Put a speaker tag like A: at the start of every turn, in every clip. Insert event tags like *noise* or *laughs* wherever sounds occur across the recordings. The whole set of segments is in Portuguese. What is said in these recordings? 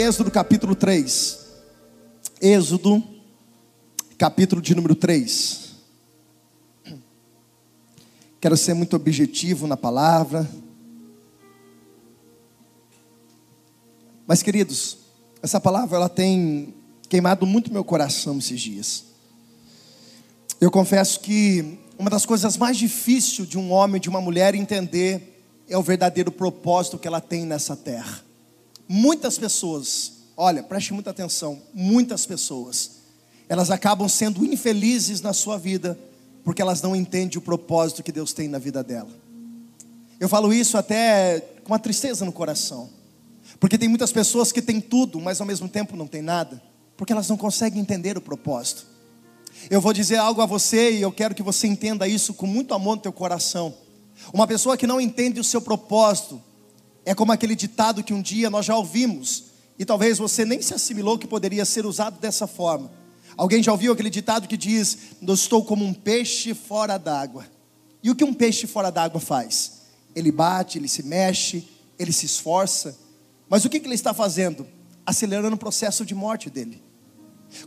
A: Êxodo capítulo 3. Êxodo, capítulo de número 3. Quero ser muito objetivo na palavra. Mas, queridos, essa palavra ela tem queimado muito meu coração esses dias. Eu confesso que uma das coisas mais difíceis de um homem, de uma mulher entender é o verdadeiro propósito que ela tem nessa terra. Muitas pessoas, olha, preste muita atenção, muitas pessoas, elas acabam sendo infelizes na sua vida porque elas não entendem o propósito que Deus tem na vida dela. Eu falo isso até com uma tristeza no coração, porque tem muitas pessoas que têm tudo, mas ao mesmo tempo não têm nada, porque elas não conseguem entender o propósito. Eu vou dizer algo a você e eu quero que você entenda isso com muito amor no teu coração. Uma pessoa que não entende o seu propósito é como aquele ditado que um dia nós já ouvimos e talvez você nem se assimilou que poderia ser usado dessa forma. Alguém já ouviu aquele ditado que diz: Eu estou como um peixe fora d'água. E o que um peixe fora d'água faz? Ele bate, ele se mexe, ele se esforça, mas o que, que ele está fazendo? Acelerando o processo de morte dele.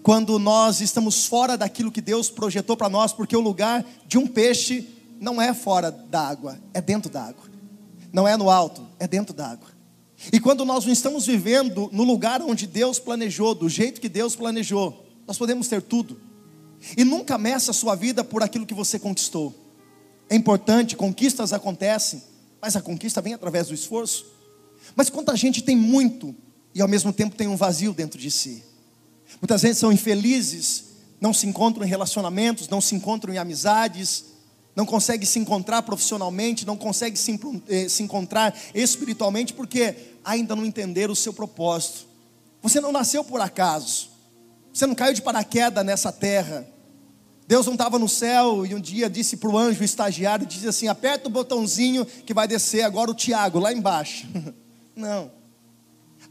A: Quando nós estamos fora daquilo que Deus projetou para nós, porque o lugar de um peixe não é fora da água, é dentro da água. Não é no alto, é dentro da água. E quando nós não estamos vivendo no lugar onde Deus planejou, do jeito que Deus planejou, nós podemos ter tudo. E nunca meça a sua vida por aquilo que você conquistou. É importante, conquistas acontecem, mas a conquista vem através do esforço. Mas quanta gente tem muito e ao mesmo tempo tem um vazio dentro de si. Muitas vezes são infelizes, não se encontram em relacionamentos, não se encontram em amizades, não conseguem se encontrar profissionalmente, não conseguem se, eh, se encontrar espiritualmente, porque ainda não entenderam o seu propósito. Você não nasceu por acaso, você não caiu de paraquedas nessa terra. Deus não estava no céu e um dia disse para o anjo estagiário: disse assim, aperta o botãozinho que vai descer agora o Tiago lá embaixo. *laughs* não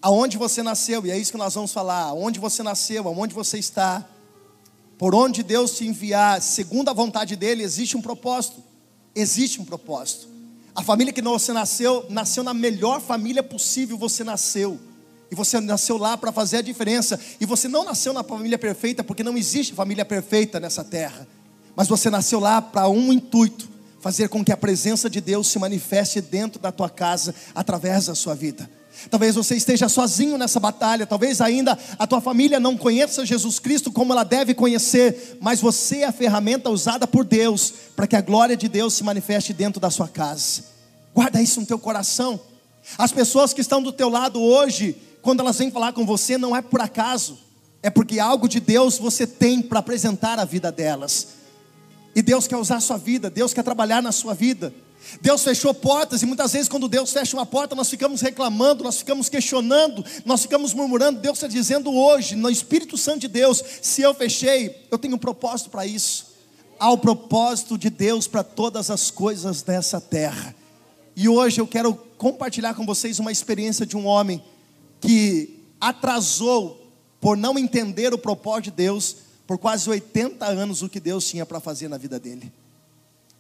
A: aonde você nasceu, e é isso que nós vamos falar, aonde você nasceu, aonde você está, por onde Deus te enviar, segundo a vontade dEle, existe um propósito, existe um propósito. A família que você nasceu, nasceu na melhor família possível, você nasceu, e você nasceu lá para fazer a diferença, e você não nasceu na família perfeita, porque não existe família perfeita nessa terra, mas você nasceu lá para um intuito, fazer com que a presença de Deus se manifeste dentro da tua casa, através da sua vida. Talvez você esteja sozinho nessa batalha, talvez ainda a tua família não conheça Jesus Cristo como ela deve conhecer, mas você é a ferramenta usada por Deus para que a glória de Deus se manifeste dentro da sua casa. Guarda isso no teu coração. As pessoas que estão do teu lado hoje, quando elas vêm falar com você, não é por acaso, é porque algo de Deus você tem para apresentar a vida delas. E Deus quer usar a sua vida, Deus quer trabalhar na sua vida. Deus fechou portas e muitas vezes, quando Deus fecha uma porta, nós ficamos reclamando, nós ficamos questionando, nós ficamos murmurando. Deus está dizendo hoje, no Espírito Santo de Deus: se eu fechei, eu tenho um propósito para isso. Há o propósito de Deus para todas as coisas dessa terra. E hoje eu quero compartilhar com vocês uma experiência de um homem que atrasou por não entender o propósito de Deus por quase 80 anos o que Deus tinha para fazer na vida dele.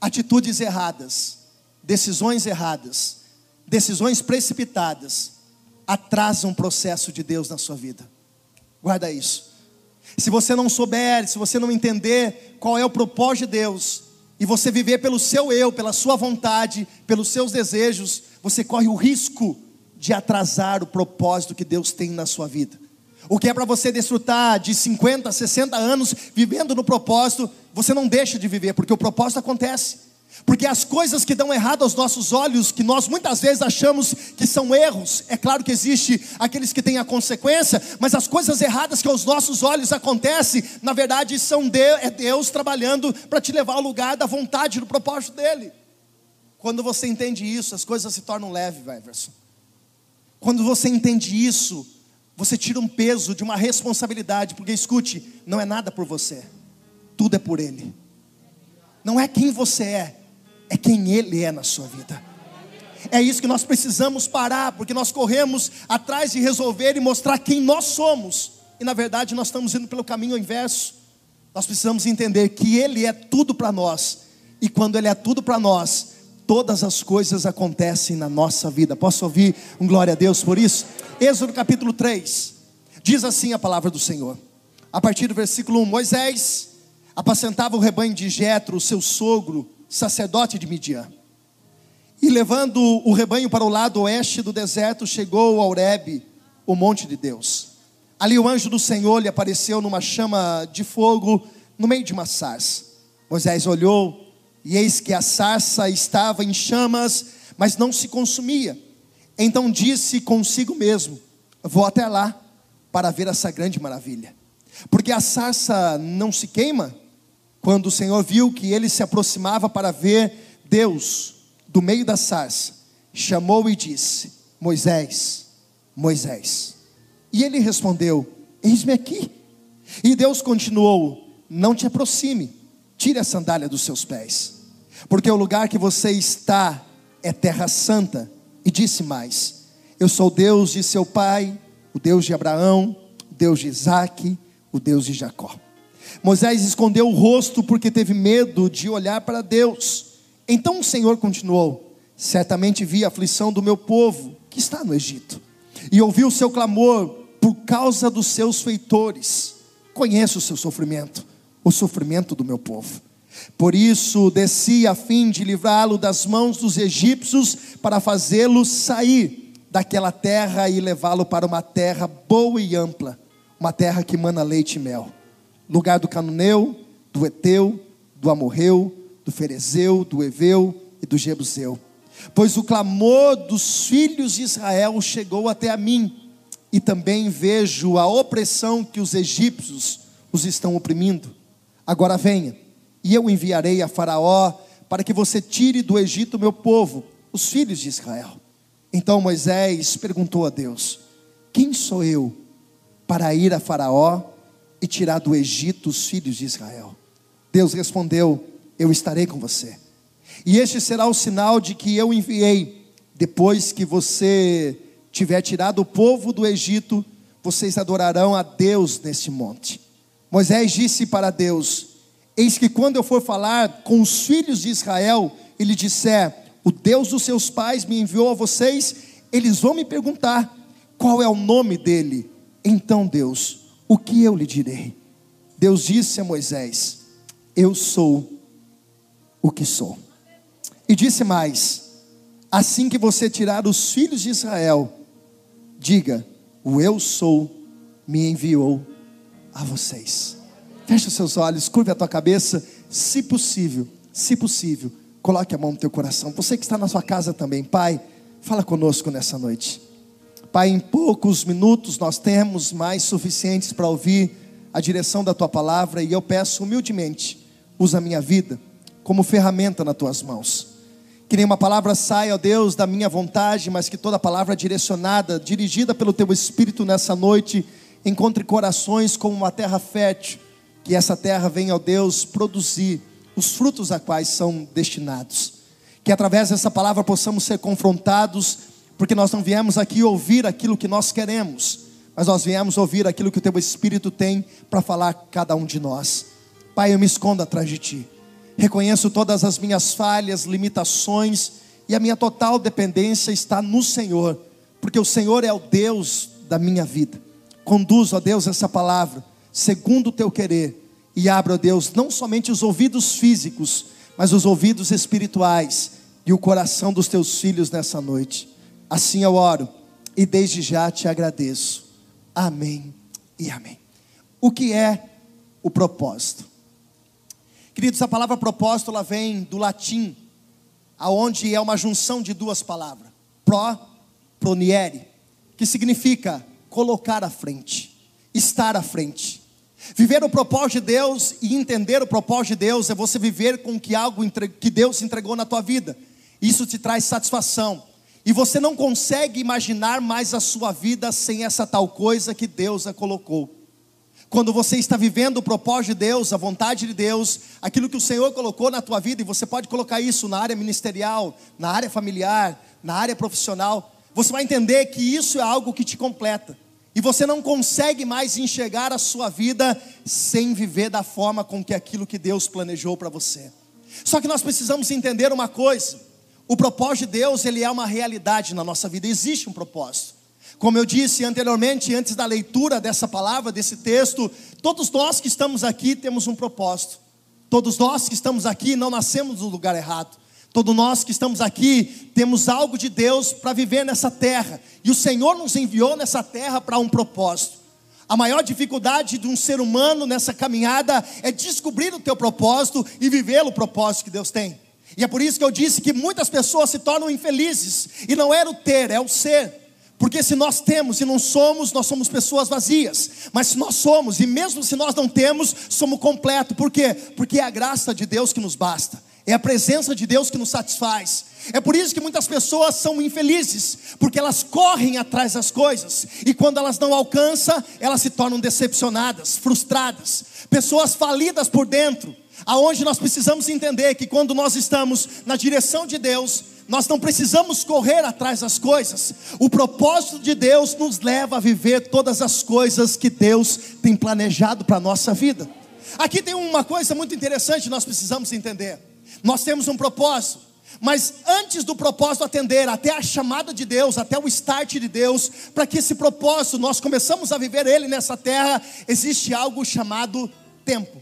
A: Atitudes erradas decisões erradas, decisões precipitadas, atrasam o processo de Deus na sua vida. Guarda isso. Se você não souber, se você não entender qual é o propósito de Deus, e você viver pelo seu eu, pela sua vontade, pelos seus desejos, você corre o risco de atrasar o propósito que Deus tem na sua vida. O que é para você desfrutar de 50, 60 anos vivendo no propósito, você não deixa de viver, porque o propósito acontece. Porque as coisas que dão errado aos nossos olhos, que nós muitas vezes achamos que são erros, é claro que existe aqueles que têm a consequência, mas as coisas erradas que aos nossos olhos acontecem, na verdade são de, é Deus trabalhando para te levar ao lugar da vontade, do propósito dele. Quando você entende isso, as coisas se tornam leves, Everson. Quando você entende isso, você tira um peso de uma responsabilidade, porque escute, não é nada por você, tudo é por Ele. Não é quem você é, é quem Ele é na sua vida. É isso que nós precisamos parar, porque nós corremos atrás de resolver e mostrar quem nós somos, e na verdade nós estamos indo pelo caminho inverso. Nós precisamos entender que Ele é tudo para nós, e quando Ele é tudo para nós, todas as coisas acontecem na nossa vida. Posso ouvir um glória a Deus por isso? Êxodo capítulo 3. Diz assim a palavra do Senhor. A partir do versículo 1, Moisés apacentava o rebanho de Jetro, seu sogro, sacerdote de Midian. E levando o rebanho para o lado oeste do deserto, chegou a Horebe, o monte de Deus. Ali o anjo do Senhor lhe apareceu numa chama de fogo no meio de uma sarça. Moisés olhou e eis que a sarça estava em chamas, mas não se consumia. Então disse consigo mesmo: Vou até lá para ver essa grande maravilha. Porque a sarça não se queima? Quando o Senhor viu que ele se aproximava para ver Deus do meio da sarça, chamou e disse: Moisés, Moisés. E ele respondeu: Eis-me aqui. E Deus continuou: Não te aproxime, tire a sandália dos seus pés, porque o lugar que você está é terra santa. E disse mais: Eu sou Deus de seu pai, o Deus de Abraão, o Deus de Isaac, o Deus de Jacó. Moisés escondeu o rosto porque teve medo de olhar para Deus. Então o Senhor continuou: Certamente vi a aflição do meu povo que está no Egito, e ouvi o seu clamor por causa dos seus feitores. Conheço o seu sofrimento, o sofrimento do meu povo. Por isso desci a fim de livrá-lo das mãos dos egípcios, para fazê-lo sair daquela terra e levá-lo para uma terra boa e ampla, uma terra que mana leite e mel. Lugar do canoneu, do eteu, do amorreu, do ferezeu, do eveu e do jebuseu. Pois o clamor dos filhos de Israel chegou até a mim, e também vejo a opressão que os egípcios os estão oprimindo. Agora venha e eu enviarei a Faraó para que você tire do Egito meu povo, os filhos de Israel. Então Moisés perguntou a Deus: Quem sou eu para ir a Faraó e tirar do Egito os filhos de Israel? Deus respondeu: Eu estarei com você. E este será o sinal de que eu enviei. Depois que você tiver tirado o povo do Egito, vocês adorarão a Deus neste monte. Moisés disse para Deus: Eis que quando eu for falar com os filhos de Israel, ele disser: O Deus dos seus pais me enviou a vocês, eles vão me perguntar: Qual é o nome dele? Então, Deus, o que eu lhe direi? Deus disse a Moisés: Eu sou o que sou. E disse mais: Assim que você tirar os filhos de Israel, diga: O eu sou me enviou a vocês. Feche os seus olhos, curve a tua cabeça, se possível, se possível, coloque a mão no teu coração. Você que está na sua casa também, Pai, fala conosco nessa noite. Pai, em poucos minutos nós temos mais suficientes para ouvir a direção da tua palavra e eu peço humildemente, usa a minha vida como ferramenta nas tuas mãos. Que nenhuma palavra saia, ó Deus, da minha vontade, mas que toda palavra direcionada, dirigida pelo teu Espírito nessa noite, encontre corações como uma terra fértil que essa terra venha, ó Deus, produzir os frutos a quais são destinados. Que através dessa palavra possamos ser confrontados, porque nós não viemos aqui ouvir aquilo que nós queremos, mas nós viemos ouvir aquilo que o Teu Espírito tem para falar a cada um de nós. Pai, eu me escondo atrás de Ti. Reconheço todas as minhas falhas, limitações e a minha total dependência está no Senhor, porque o Senhor é o Deus da minha vida. Conduzo, ó Deus, essa palavra segundo o teu querer, e abra, Deus, não somente os ouvidos físicos, mas os ouvidos espirituais e o coração dos teus filhos nessa noite. Assim eu oro e desde já te agradeço. Amém e amém. O que é o propósito? Queridos, a palavra propósito ela vem do latim, aonde é uma junção de duas palavras, pro, proniere, que significa colocar à frente, estar à frente. Viver o propósito de Deus e entender o propósito de Deus é você viver com que algo que Deus entregou na tua vida. Isso te traz satisfação. E você não consegue imaginar mais a sua vida sem essa tal coisa que Deus a colocou. Quando você está vivendo o propósito de Deus, a vontade de Deus, aquilo que o Senhor colocou na tua vida, e você pode colocar isso na área ministerial, na área familiar, na área profissional, você vai entender que isso é algo que te completa. E você não consegue mais enxergar a sua vida sem viver da forma com que aquilo que Deus planejou para você. Só que nós precisamos entender uma coisa: o propósito de Deus, ele é uma realidade na nossa vida, existe um propósito. Como eu disse anteriormente, antes da leitura dessa palavra, desse texto, todos nós que estamos aqui temos um propósito. Todos nós que estamos aqui não nascemos no lugar errado. Todos nós que estamos aqui temos algo de Deus para viver nessa terra. E o Senhor nos enviou nessa terra para um propósito. A maior dificuldade de um ser humano nessa caminhada é descobrir o teu propósito e viver o propósito que Deus tem. E é por isso que eu disse que muitas pessoas se tornam infelizes. E não era o ter, é o ser. Porque se nós temos e não somos, nós somos pessoas vazias. Mas se nós somos, e mesmo se nós não temos, somos completos. Por quê? Porque é a graça de Deus que nos basta. É a presença de Deus que nos satisfaz. É por isso que muitas pessoas são infelizes, porque elas correm atrás das coisas e quando elas não alcançam, elas se tornam decepcionadas, frustradas, pessoas falidas por dentro. Aonde nós precisamos entender que quando nós estamos na direção de Deus, nós não precisamos correr atrás das coisas. O propósito de Deus nos leva a viver todas as coisas que Deus tem planejado para a nossa vida. Aqui tem uma coisa muito interessante que nós precisamos entender. Nós temos um propósito, mas antes do propósito atender, até a chamada de Deus, até o start de Deus, para que esse propósito nós começamos a viver ele nessa terra, existe algo chamado tempo.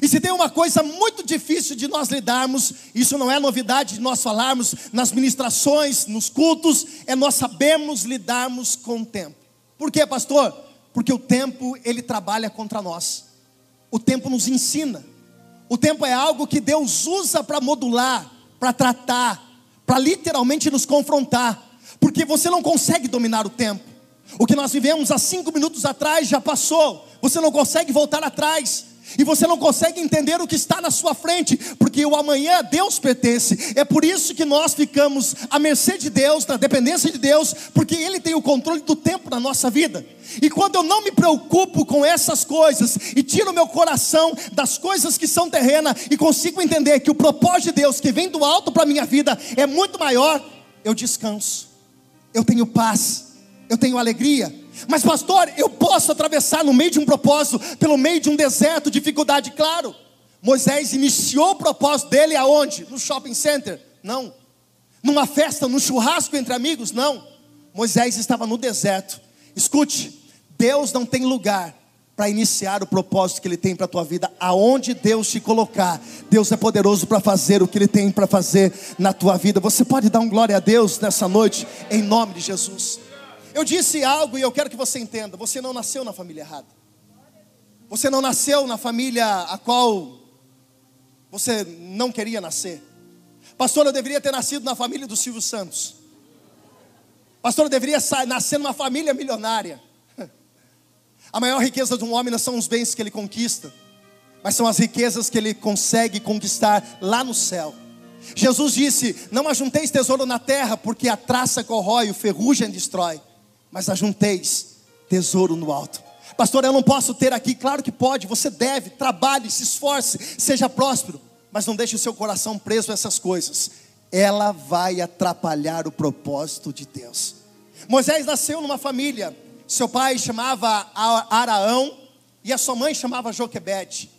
A: E se tem uma coisa muito difícil de nós lidarmos, isso não é novidade de nós falarmos nas ministrações, nos cultos, é nós sabemos lidarmos com o tempo. Por quê, pastor? Porque o tempo ele trabalha contra nós. O tempo nos ensina. O tempo é algo que Deus usa para modular, para tratar, para literalmente nos confrontar, porque você não consegue dominar o tempo. O que nós vivemos há cinco minutos atrás já passou, você não consegue voltar atrás. E você não consegue entender o que está na sua frente, porque o amanhã a Deus pertence. É por isso que nós ficamos à mercê de Deus, na dependência de Deus, porque Ele tem o controle do tempo na nossa vida. E quando eu não me preocupo com essas coisas e tiro meu coração das coisas que são terrenas e consigo entender que o propósito de Deus que vem do alto para a minha vida é muito maior, eu descanso, eu tenho paz, eu tenho alegria mas, pastor, eu posso atravessar no meio de um propósito, pelo meio de um deserto, dificuldade, claro. Moisés iniciou o propósito dele aonde? No shopping center? Não. Numa festa, num churrasco entre amigos? Não. Moisés estava no deserto. Escute, Deus não tem lugar para iniciar o propósito que Ele tem para a tua vida, aonde Deus te colocar, Deus é poderoso para fazer o que Ele tem para fazer na tua vida. Você pode dar um glória a Deus nessa noite, em nome de Jesus. Eu disse algo e eu quero que você entenda: você não nasceu na família errada. Você não nasceu na família a qual você não queria nascer. Pastor, eu deveria ter nascido na família do Silvio Santos. Pastor, eu deveria nascer numa família milionária. *laughs* A maior riqueza de um homem não são os bens que ele conquista, mas são as riquezas que ele consegue conquistar lá no céu. Jesus disse: Não ajunteis tesouro na terra, porque a traça corrói, o ferrugem destrói mas ajunteis tesouro no alto. Pastor, eu não posso ter aqui, claro que pode, você deve, trabalhe, se esforce, seja próspero, mas não deixe o seu coração preso a essas coisas. Ela vai atrapalhar o propósito de Deus. Moisés nasceu numa família, seu pai chamava Araão e a sua mãe chamava Joquebede.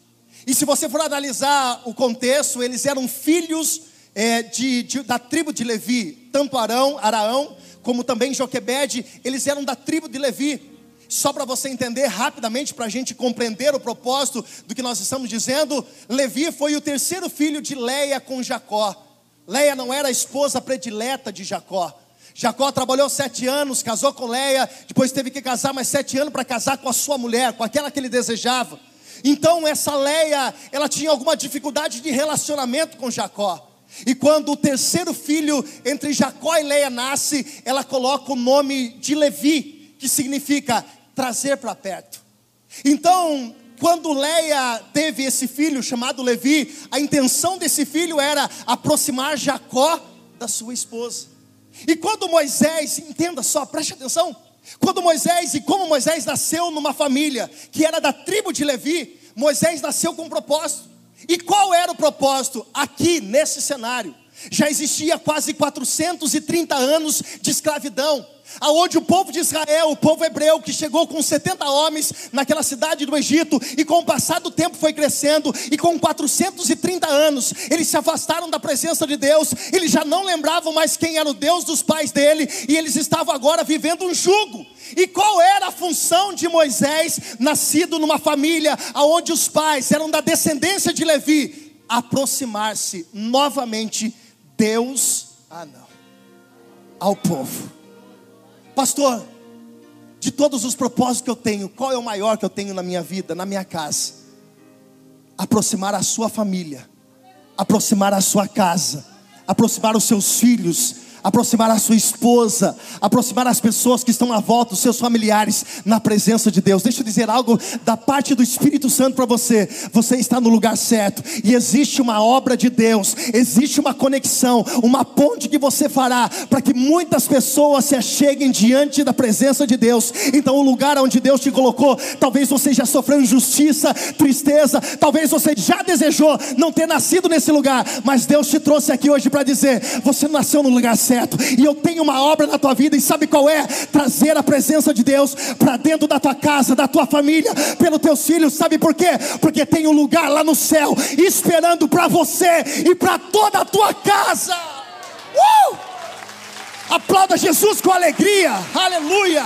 A: E se você for analisar o contexto, eles eram filhos é, de, de, da tribo de Levi, tanto Arão, Araão como também Joquebede, eles eram da tribo de Levi. Só para você entender rapidamente, para a gente compreender o propósito do que nós estamos dizendo, Levi foi o terceiro filho de Leia com Jacó. Leia não era a esposa predileta de Jacó. Jacó trabalhou sete anos, casou com Leia, depois teve que casar mais sete anos para casar com a sua mulher, com aquela que ele desejava. Então essa Leia, ela tinha alguma dificuldade de relacionamento com Jacó. E quando o terceiro filho entre Jacó e Leia nasce, ela coloca o nome de Levi, que significa trazer para perto. Então, quando Leia teve esse filho chamado Levi, a intenção desse filho era aproximar Jacó da sua esposa. E quando Moisés, entenda só, preste atenção, quando Moisés, e como Moisés nasceu numa família que era da tribo de Levi, Moisés nasceu com um propósito. E qual era o propósito aqui nesse cenário? Já existia quase 430 anos de escravidão aonde o povo de Israel, o povo hebreu, que chegou com 70 homens naquela cidade do Egito, e com o passar do tempo foi crescendo, e com 430 anos, eles se afastaram da presença de Deus, eles já não lembravam mais quem era o Deus dos pais dele, e eles estavam agora vivendo um jugo. E qual era a função de Moisés, nascido numa família onde os pais eram da descendência de Levi? Aproximar-se novamente, Deus, ah não, ao povo Pastor, de todos os propósitos que eu tenho, qual é o maior que eu tenho na minha vida, na minha casa? Aproximar a sua família, aproximar a sua casa, aproximar os seus filhos, aproximar a sua esposa, aproximar as pessoas que estão à volta, os seus familiares, na presença de Deus. Deixa eu dizer algo da parte do Espírito Santo para você. Você está no lugar certo, e existe uma obra de Deus, existe uma conexão, uma ponte que você fará para que muitas pessoas se acheguem diante da presença de Deus. Então, o lugar onde Deus te colocou, talvez você já sofreu injustiça, tristeza, talvez você já desejou não ter nascido nesse lugar, mas Deus te trouxe aqui hoje para dizer: você nasceu no lugar certo E eu tenho uma obra na tua vida, e sabe qual é? Trazer a presença de Deus para dentro da tua casa, da tua família, pelos teus filhos. Sabe por quê? Porque tem um lugar lá no céu esperando para você e para toda a tua casa. Uh! Aplauda Jesus com alegria. Aleluia.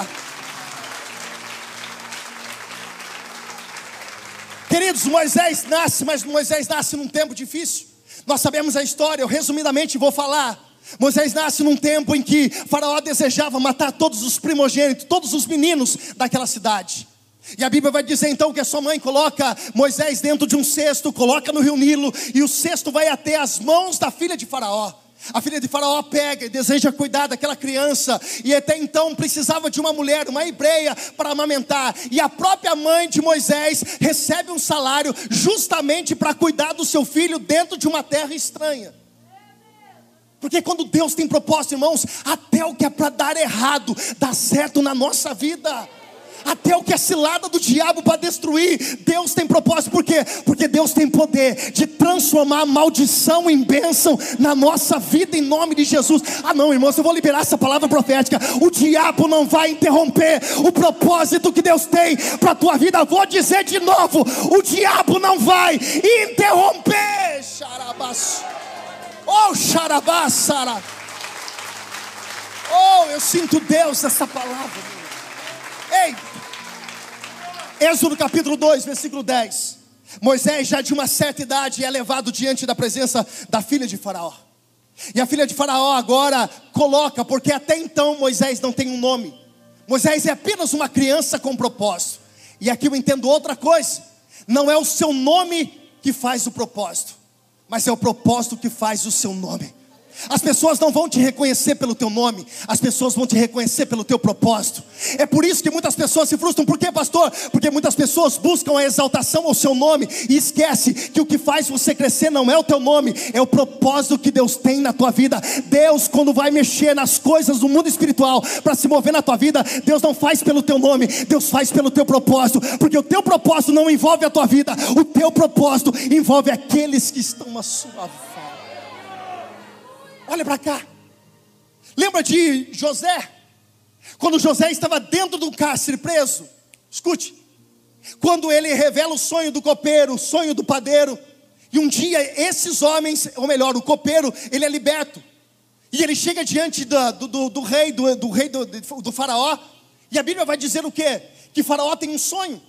A: Queridos, Moisés nasce, mas Moisés nasce num tempo difícil. Nós sabemos a história, eu resumidamente vou falar. Moisés nasce num tempo em que Faraó desejava matar todos os primogênitos, todos os meninos daquela cidade. E a Bíblia vai dizer então que a sua mãe coloca Moisés dentro de um cesto, coloca no rio Nilo, e o cesto vai até as mãos da filha de Faraó. A filha de Faraó pega e deseja cuidar daquela criança, e até então precisava de uma mulher, uma hebreia, para amamentar. E a própria mãe de Moisés recebe um salário justamente para cuidar do seu filho dentro de uma terra estranha. Porque quando Deus tem propósito, irmãos, até o que é para dar errado, dá certo na nossa vida. Até o que é cilada do diabo para destruir, Deus tem propósito, por quê? Porque Deus tem poder de transformar maldição em bênção na nossa vida, em nome de Jesus. Ah, não, irmãos, eu vou liberar essa palavra profética. O diabo não vai interromper o propósito que Deus tem para a tua vida. Vou dizer de novo: o diabo não vai interromper. Xarabas. Oh, xarabassara. Oh, eu sinto Deus nessa palavra. Ei, Êxodo capítulo 2, versículo 10. Moisés, já de uma certa idade, é levado diante da presença da filha de Faraó. E a filha de Faraó agora coloca, porque até então Moisés não tem um nome. Moisés é apenas uma criança com propósito. E aqui eu entendo outra coisa: não é o seu nome que faz o propósito, mas é o propósito que faz o seu nome. As pessoas não vão te reconhecer pelo teu nome, as pessoas vão te reconhecer pelo teu propósito. É por isso que muitas pessoas se frustram. Por quê, pastor? Porque muitas pessoas buscam a exaltação ao seu nome e esquece que o que faz você crescer não é o teu nome, é o propósito que Deus tem na tua vida. Deus, quando vai mexer nas coisas do mundo espiritual para se mover na tua vida, Deus não faz pelo teu nome, Deus faz pelo teu propósito, porque o teu propósito não envolve a tua vida, o teu propósito envolve aqueles que estão à sua volta. Olha para cá. Lembra de José? Quando José estava dentro do cárcere preso. Escute. Quando ele revela o sonho do copeiro, o sonho do padeiro. E um dia esses homens, ou melhor, o copeiro, ele é liberto. E ele chega diante do, do, do, do rei, do, do rei do, faraó. E a Bíblia vai dizer o quê? Que faraó tem um sonho.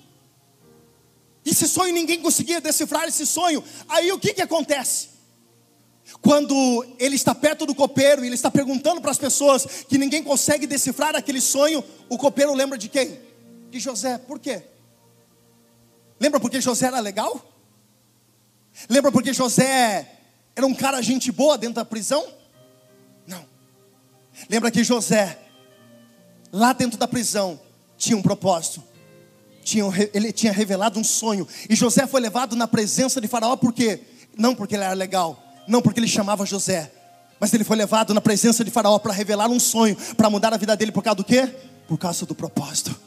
A: Esse sonho ninguém conseguia decifrar esse sonho. Aí o que, que acontece? Quando ele está perto do copeiro e ele está perguntando para as pessoas que ninguém consegue decifrar aquele sonho, o copeiro lembra de quem? De José. Por quê? Lembra porque José era legal? Lembra porque José era um cara gente boa dentro da prisão? Não. Lembra que José, lá dentro da prisão, tinha um propósito. Tinha, ele tinha revelado um sonho. E José foi levado na presença de Faraó, por quê? Não porque ele era legal, não porque ele chamava José, mas ele foi levado na presença de Faraó para revelar um sonho, para mudar a vida dele por causa do quê? Por causa do propósito.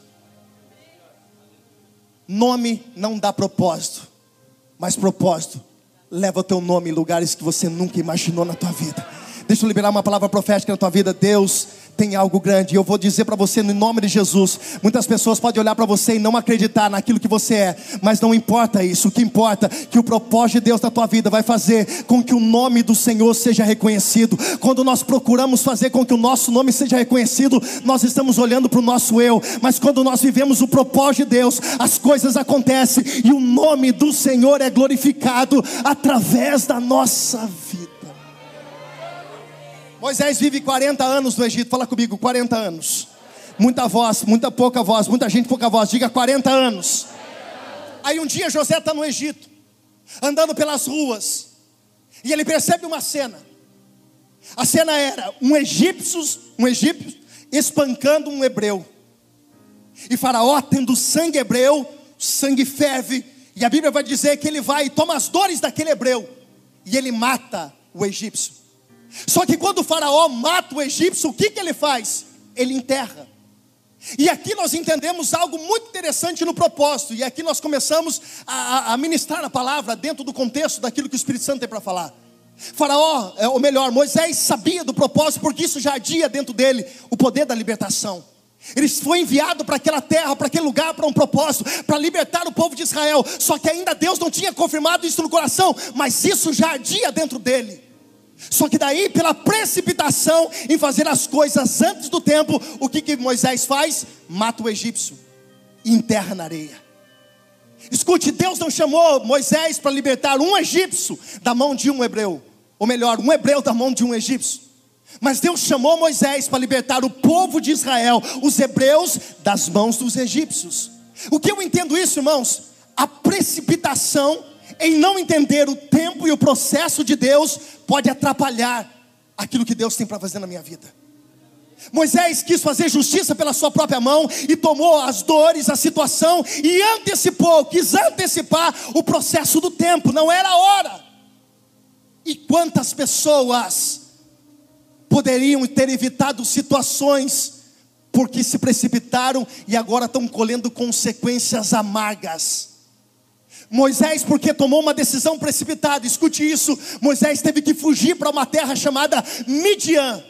A: Nome não dá propósito, mas propósito leva o teu nome em lugares que você nunca imaginou na tua vida. Deixa eu liberar uma palavra profética na tua vida. Deus tem algo grande. Eu vou dizer para você no nome de Jesus. Muitas pessoas podem olhar para você e não acreditar naquilo que você é, mas não importa isso. O que importa é que o propósito de Deus na tua vida vai fazer com que o nome do Senhor seja reconhecido. Quando nós procuramos fazer com que o nosso nome seja reconhecido, nós estamos olhando para o nosso eu, mas quando nós vivemos o propósito de Deus, as coisas acontecem e o nome do Senhor é glorificado através da nossa vida. Moisés vive 40 anos no Egito, fala comigo, 40 anos. Muita voz, muita pouca voz, muita gente, pouca voz, diga 40 anos. Aí um dia José está no Egito, andando pelas ruas, e ele percebe uma cena. A cena era um egípcio, um egípcio espancando um hebreu. E Faraó, tendo sangue hebreu, sangue ferve, e a Bíblia vai dizer que ele vai e toma as dores daquele hebreu, e ele mata o egípcio. Só que quando o faraó mata o egípcio, o que, que ele faz? Ele enterra. E aqui nós entendemos algo muito interessante no propósito, e aqui nós começamos a, a ministrar a palavra dentro do contexto daquilo que o Espírito Santo tem para falar. Faraó, é, ou melhor, Moisés sabia do propósito, porque isso já adia dentro dele o poder da libertação. Ele foi enviado para aquela terra, para aquele lugar, para um propósito, para libertar o povo de Israel. Só que ainda Deus não tinha confirmado isso no coração, mas isso já ardia dentro dele. Só que daí, pela precipitação em fazer as coisas antes do tempo, o que, que Moisés faz? Mata o egípcio enterra na areia. Escute, Deus não chamou Moisés para libertar um egípcio da mão de um hebreu, ou melhor, um hebreu da mão de um egípcio. Mas Deus chamou Moisés para libertar o povo de Israel, os hebreus, das mãos dos egípcios. O que eu entendo isso, irmãos? A precipitação em não entender o tempo e o processo de Deus pode atrapalhar aquilo que Deus tem para fazer na minha vida. Moisés quis fazer justiça pela sua própria mão e tomou as dores, a situação e antecipou, quis antecipar o processo do tempo, não era a hora. E quantas pessoas poderiam ter evitado situações porque se precipitaram e agora estão colhendo consequências amargas. Moisés, porque tomou uma decisão precipitada, escute isso: Moisés teve que fugir para uma terra chamada Midian,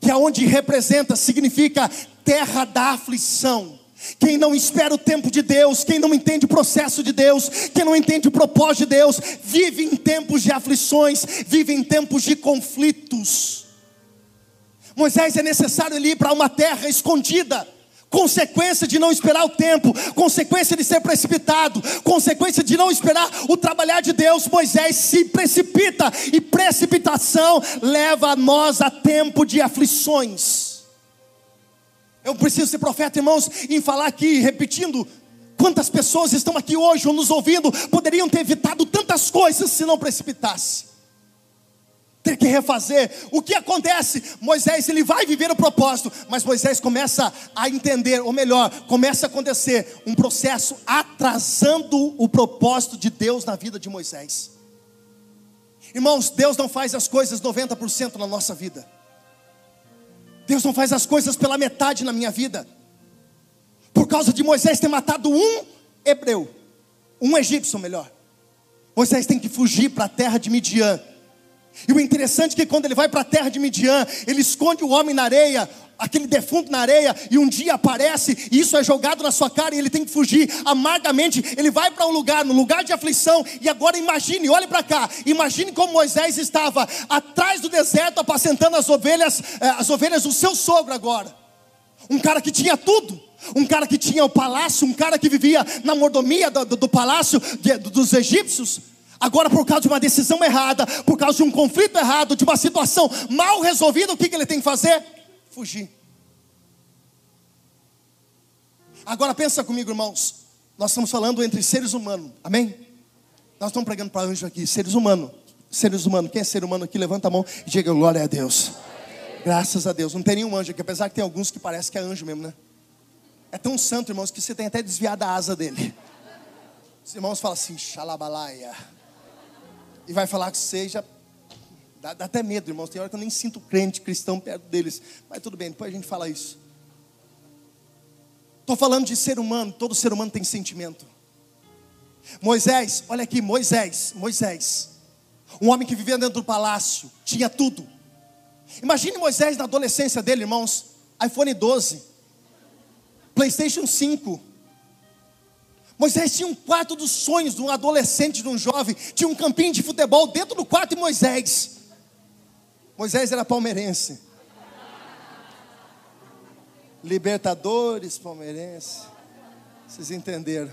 A: que é onde representa, significa terra da aflição. Quem não espera o tempo de Deus, quem não entende o processo de Deus, quem não entende o propósito de Deus, vive em tempos de aflições, vive em tempos de conflitos. Moisés é necessário ir para uma terra escondida consequência de não esperar o tempo, consequência de ser precipitado, consequência de não esperar o trabalhar de Deus, Moisés se precipita e precipitação leva a nós a tempo de aflições. Eu preciso ser profeta, irmãos, em falar aqui, repetindo, quantas pessoas estão aqui hoje ou nos ouvindo, poderiam ter evitado tantas coisas se não precipitasse ter que refazer. O que acontece? Moisés ele vai viver o propósito, mas Moisés começa a entender, ou melhor, começa a acontecer um processo atrasando o propósito de Deus na vida de Moisés. Irmãos, Deus não faz as coisas 90% na nossa vida. Deus não faz as coisas pela metade na minha vida. Por causa de Moisés ter matado um hebreu, um egípcio melhor. Moisés tem que fugir para a terra de Midian e o interessante é que quando ele vai para a terra de Midian, ele esconde o homem na areia, aquele defunto na areia, e um dia aparece, e isso é jogado na sua cara, e ele tem que fugir amargamente. Ele vai para um lugar, no lugar de aflição, e agora imagine, olhe para cá, imagine como Moisés estava atrás do deserto, apacentando as ovelhas, eh, as ovelhas do seu sogro agora. Um cara que tinha tudo, um cara que tinha o palácio, um cara que vivia na mordomia do, do, do palácio de, dos egípcios. Agora, por causa de uma decisão errada, por causa de um conflito errado, de uma situação mal resolvida, o que, que ele tem que fazer? Fugir. Agora pensa comigo, irmãos. Nós estamos falando entre seres humanos, amém? Nós estamos pregando para anjo aqui, seres humanos. Seres humanos, quem é ser humano aqui? Levanta a mão e diga glória a Deus. Graças a Deus. Não tem nenhum anjo aqui, apesar que tem alguns que parece que é anjo mesmo, né? É tão santo, irmãos, que você tem até desviado a asa dele. Os irmãos falam assim, xalabalaia e vai falar que seja. Dá, dá, até medo, irmãos. Tem hora que eu nem sinto crente cristão perto deles. Mas tudo bem, depois a gente fala isso. Estou falando de ser humano, todo ser humano tem sentimento. Moisés, olha aqui, Moisés, Moisés, um homem que vivia dentro do palácio, tinha tudo. Imagine Moisés na adolescência dele, irmãos. iPhone 12, PlayStation 5. Moisés tinha um quarto dos sonhos de um adolescente, de um jovem. Tinha um campinho de futebol dentro do quarto de Moisés. Moisés era palmeirense. Libertadores, palmeirense. Vocês entenderam?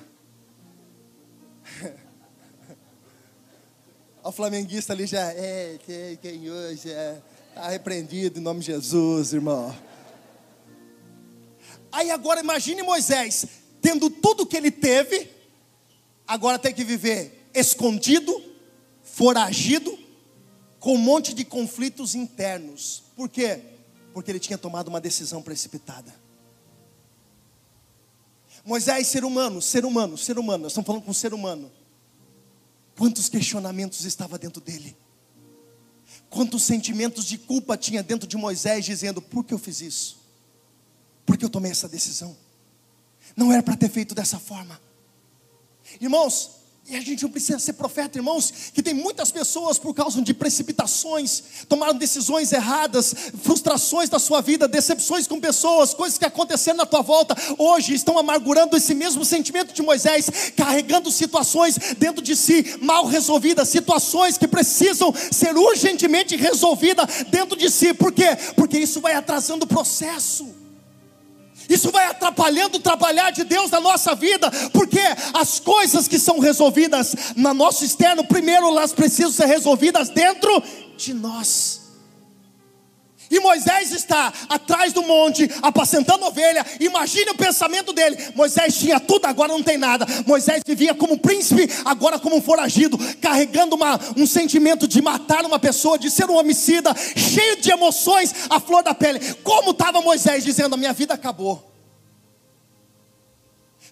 A: *laughs* O flamenguista ali já é, quem, hoje é, está repreendido em nome de Jesus, irmão. Aí agora imagine Moisés tendo tudo que ele teve, agora tem que viver escondido, foragido, com um monte de conflitos internos. Por quê? Porque ele tinha tomado uma decisão precipitada. Moisés, ser humano, ser humano, ser humano, nós estamos falando com um ser humano. Quantos questionamentos estava dentro dele? Quantos sentimentos de culpa tinha dentro de Moisés, dizendo: por que eu fiz isso? Por que eu tomei essa decisão? Não era para ter feito dessa forma. Irmãos, e a gente não precisa ser profeta, irmãos, que tem muitas pessoas por causa de precipitações, tomaram decisões erradas, frustrações da sua vida, decepções com pessoas, coisas que aconteceram na tua volta, hoje estão amargurando esse mesmo sentimento de Moisés, carregando situações dentro de si mal resolvidas, situações que precisam ser urgentemente resolvidas dentro de si, por quê? Porque isso vai atrasando o processo. Isso vai atrapalhando o trabalhar de Deus na nossa vida, porque as coisas que são resolvidas no nosso externo, primeiro elas precisam ser resolvidas dentro de nós. E Moisés está atrás do monte, apacentando ovelha. Imagine o pensamento dele. Moisés tinha tudo, agora não tem nada. Moisés vivia como príncipe, agora como um foragido, carregando uma, um sentimento de matar uma pessoa, de ser um homicida, cheio de emoções, a flor da pele. Como estava Moisés dizendo: A minha vida acabou.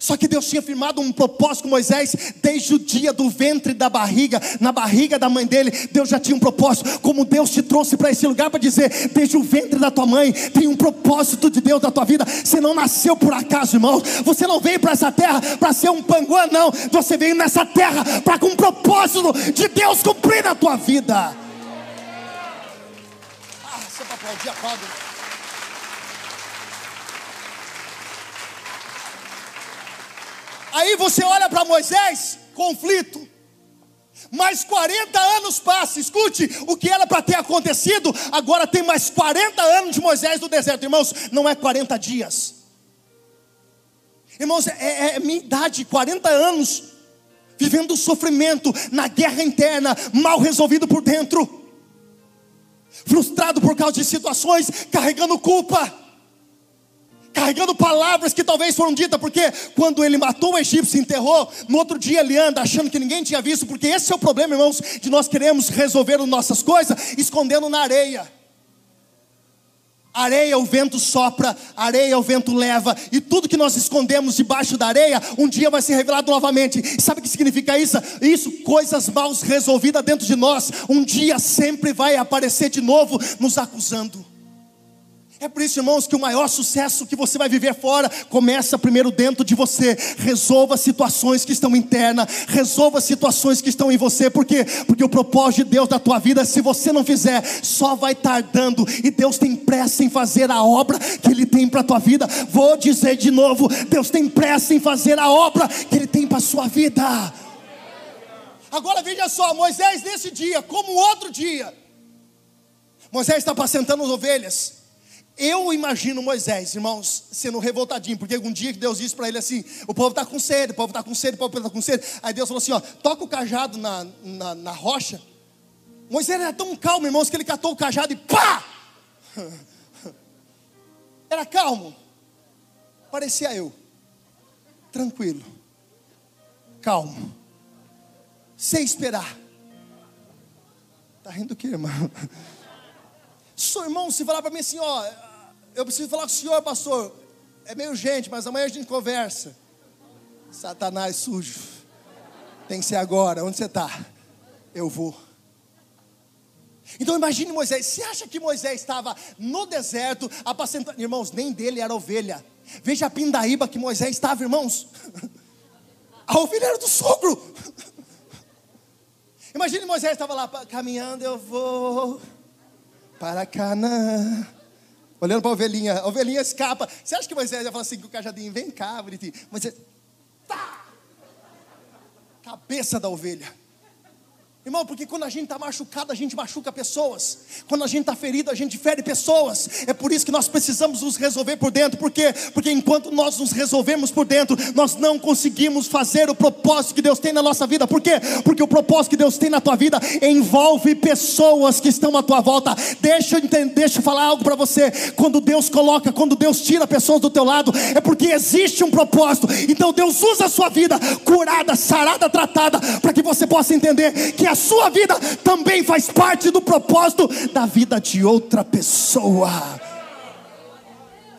A: Só que Deus tinha firmado um propósito com Moisés desde o dia do ventre da barriga, na barriga da mãe dele. Deus já tinha um propósito. Como Deus te trouxe para esse lugar para dizer, desde o ventre da tua mãe, tem um propósito de Deus na tua vida. Você não nasceu por acaso, irmão. Você não veio para essa terra para ser um panguã, não. Você veio nessa terra para com um propósito de Deus cumprir na tua vida. Ah, você para aplaudir, aplaude. Aí você olha para Moisés, conflito. Mais 40 anos passam, escute, o que era para ter acontecido, agora tem mais 40 anos de Moisés no deserto, irmãos, não é 40 dias, irmãos, é, é, é minha idade, 40 anos, vivendo sofrimento, na guerra interna, mal resolvido por dentro, frustrado por causa de situações, carregando culpa carregando palavras que talvez foram ditas, porque quando ele matou o egípcio, e enterrou, no outro dia ele anda achando que ninguém tinha visto, porque esse é o problema, irmãos, de nós queremos resolver as nossas coisas escondendo na areia. Areia o vento sopra, areia o vento leva, e tudo que nós escondemos debaixo da areia, um dia vai ser revelado novamente. Sabe o que significa isso? Isso, coisas mal resolvidas dentro de nós, um dia sempre vai aparecer de novo, nos acusando. É por isso, irmãos, que o maior sucesso que você vai viver fora começa primeiro dentro de você. Resolva situações que estão internas, resolva situações que estão em você, por quê? Porque o propósito de Deus da tua vida, se você não fizer, só vai tardando, e Deus tem pressa em fazer a obra que Ele tem para a tua vida. Vou dizer de novo: Deus tem pressa em fazer a obra que Ele tem para a sua vida. Agora veja só, Moisés nesse dia, como outro dia, Moisés está apacentando as ovelhas. Eu imagino Moisés, irmãos, sendo revoltadinho, porque um dia que Deus disse para ele assim: o povo está com sede, o povo está com sede, o povo está com sede. Aí Deus falou assim: ó, toca o cajado na, na, na rocha. Moisés era tão calmo, irmãos, que ele catou o cajado e pá! *laughs* Era calmo. Parecia eu. Tranquilo. Calmo. Sem esperar. Está rindo o que, irmão? *laughs* Sou irmão, se falar para mim assim, ó, eu preciso falar com o senhor, pastor. É meio urgente, mas amanhã a gente conversa. Satanás sujo. Tem que ser agora. Onde você está? Eu vou. Então imagine Moisés. Você acha que Moisés estava no deserto apacentando? Irmãos, nem dele era ovelha. Veja a pindaíba que Moisés estava, irmãos. *laughs* A ovelha era do sogro. *laughs* Imagine Moisés estava lá caminhando, eu vou para Canaã. Olhando para a ovelhinha, a ovelhinha escapa. Você acha que Moisés ia falar assim com o cajadinho? Vem cá, bonitinho. Moisés, tá! Cabeça da ovelha. Irmão, porque quando a gente está machucado, a gente machuca pessoas. Quando a gente está ferido, a gente fere pessoas. É por isso que nós precisamos nos resolver por dentro. Por quê? Porque enquanto nós nos resolvemos por dentro, nós não conseguimos fazer o propósito que Deus tem na nossa vida. Por quê? Porque o propósito que Deus tem na tua vida envolve pessoas que estão à tua volta. Deixa eu entender, deixa eu falar algo para você. Quando Deus coloca, quando Deus tira pessoas do teu lado, é porque existe um propósito. Então Deus usa a sua vida curada, sarada, tratada, para que você possa entender que a a sua vida também faz parte do propósito da vida de outra pessoa.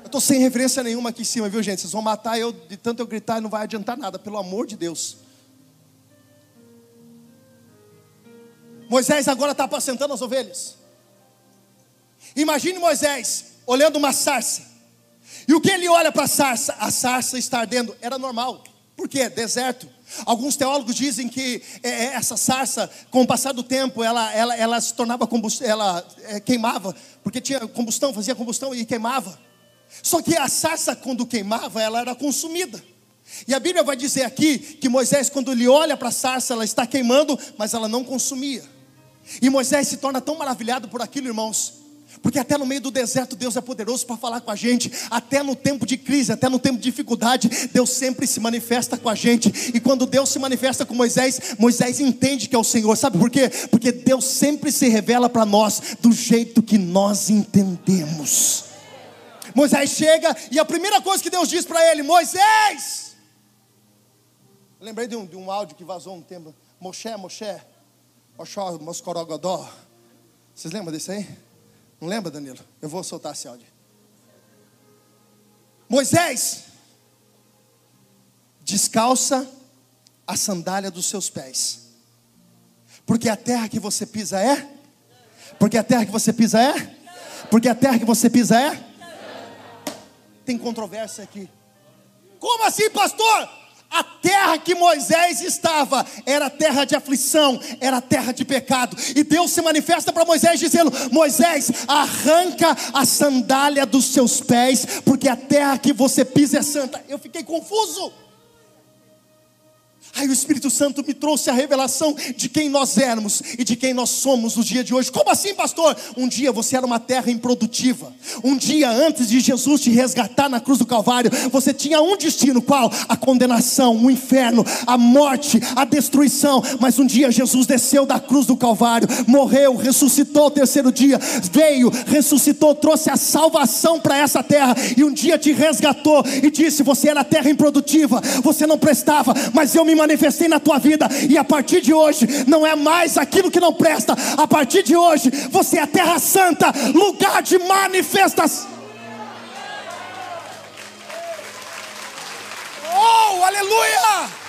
A: Eu estou sem referência nenhuma aqui em cima, viu gente? Vocês vão matar eu de tanto eu gritar e não vai adiantar nada, pelo amor de Deus. Moisés agora está apacentando as ovelhas. Imagine Moisés olhando uma sarça. E o que ele olha para a sarça? A sarça está ardendo. Era normal. Por quê? Deserto. Alguns teólogos dizem que é, é, essa sarça, com o passar do tempo, ela, ela, ela se tornava combustão, ela é, queimava, porque tinha combustão, fazia combustão e queimava. Só que a sarça, quando queimava, ela era consumida. E a Bíblia vai dizer aqui que Moisés, quando ele olha para a sarça, ela está queimando, mas ela não consumia. E Moisés se torna tão maravilhado por aquilo, irmãos, porque até no meio do deserto Deus é poderoso para falar com a gente. Até no tempo de crise, até no tempo de dificuldade, Deus sempre se manifesta com a gente. E quando Deus se manifesta com Moisés, Moisés entende que é o Senhor. Sabe por quê? Porque Deus sempre se revela para nós do jeito que nós entendemos. Moisés chega e a primeira coisa que Deus diz para ele: Moisés. Lembrei de um, de um áudio que vazou um tempo. Moshe, Moshe, Oxó, Moscorogodó. Vocês lembram desse aí? Não lembra, Danilo? Eu vou soltar esse áudio. Moisés, descalça a sandália dos seus pés, porque a terra que você pisa é? Porque a terra que você pisa é? Porque a terra que você pisa é? Tem controvérsia aqui. Como assim, pastor? A terra que Moisés estava era terra de aflição, era terra de pecado. E Deus se manifesta para Moisés dizendo: Moisés, arranca a sandália dos seus pés, porque a terra que você pisa é santa. Eu fiquei confuso. Aí o Espírito Santo me trouxe a revelação de quem nós éramos e de quem nós somos no dia de hoje. Como assim, pastor? Um dia você era uma terra improdutiva. Um dia antes de Jesus te resgatar na cruz do Calvário, você tinha um destino: qual? A condenação, o inferno, a morte, a destruição. Mas um dia Jesus desceu da cruz do Calvário, morreu, ressuscitou o terceiro dia, veio, ressuscitou, trouxe a salvação para essa terra e um dia te resgatou e disse: Você era terra improdutiva, você não prestava, mas eu me manifestei na tua vida, e a partir de hoje não é mais aquilo que não presta, a partir de hoje você é terra santa, lugar de manifestação. Oh, aleluia!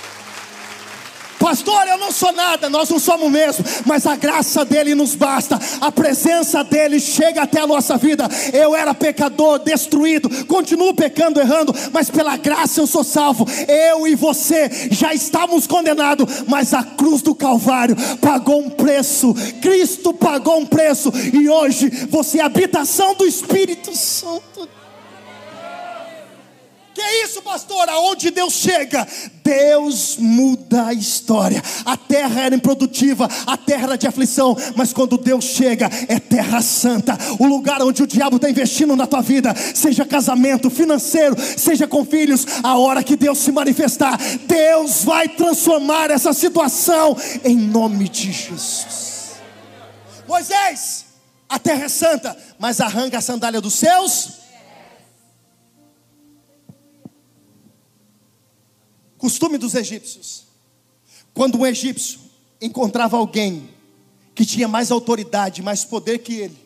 A: Pastor, eu não sou nada, nós não somos mesmo, mas a graça dele nos basta, a presença dele chega até a nossa vida. Eu era pecador, destruído, continuo pecando, errando, mas pela graça eu sou salvo. Eu e você já estávamos condenados, mas a cruz do Calvário pagou um preço, Cristo pagou um preço, e hoje você é habitação do Espírito Santo. É isso, pastor? Aonde Deus chega, Deus muda a história. A terra era improdutiva, a terra era de aflição, mas quando Deus chega, é terra santa. O lugar onde o diabo está investindo na tua vida, seja casamento, financeiro, seja com filhos, a hora que Deus se manifestar, Deus vai transformar essa situação em nome de Jesus. Moisés, a terra é santa, mas arranca a sandália dos seus Costume dos egípcios. Quando um egípcio encontrava alguém que tinha mais autoridade, mais poder que ele,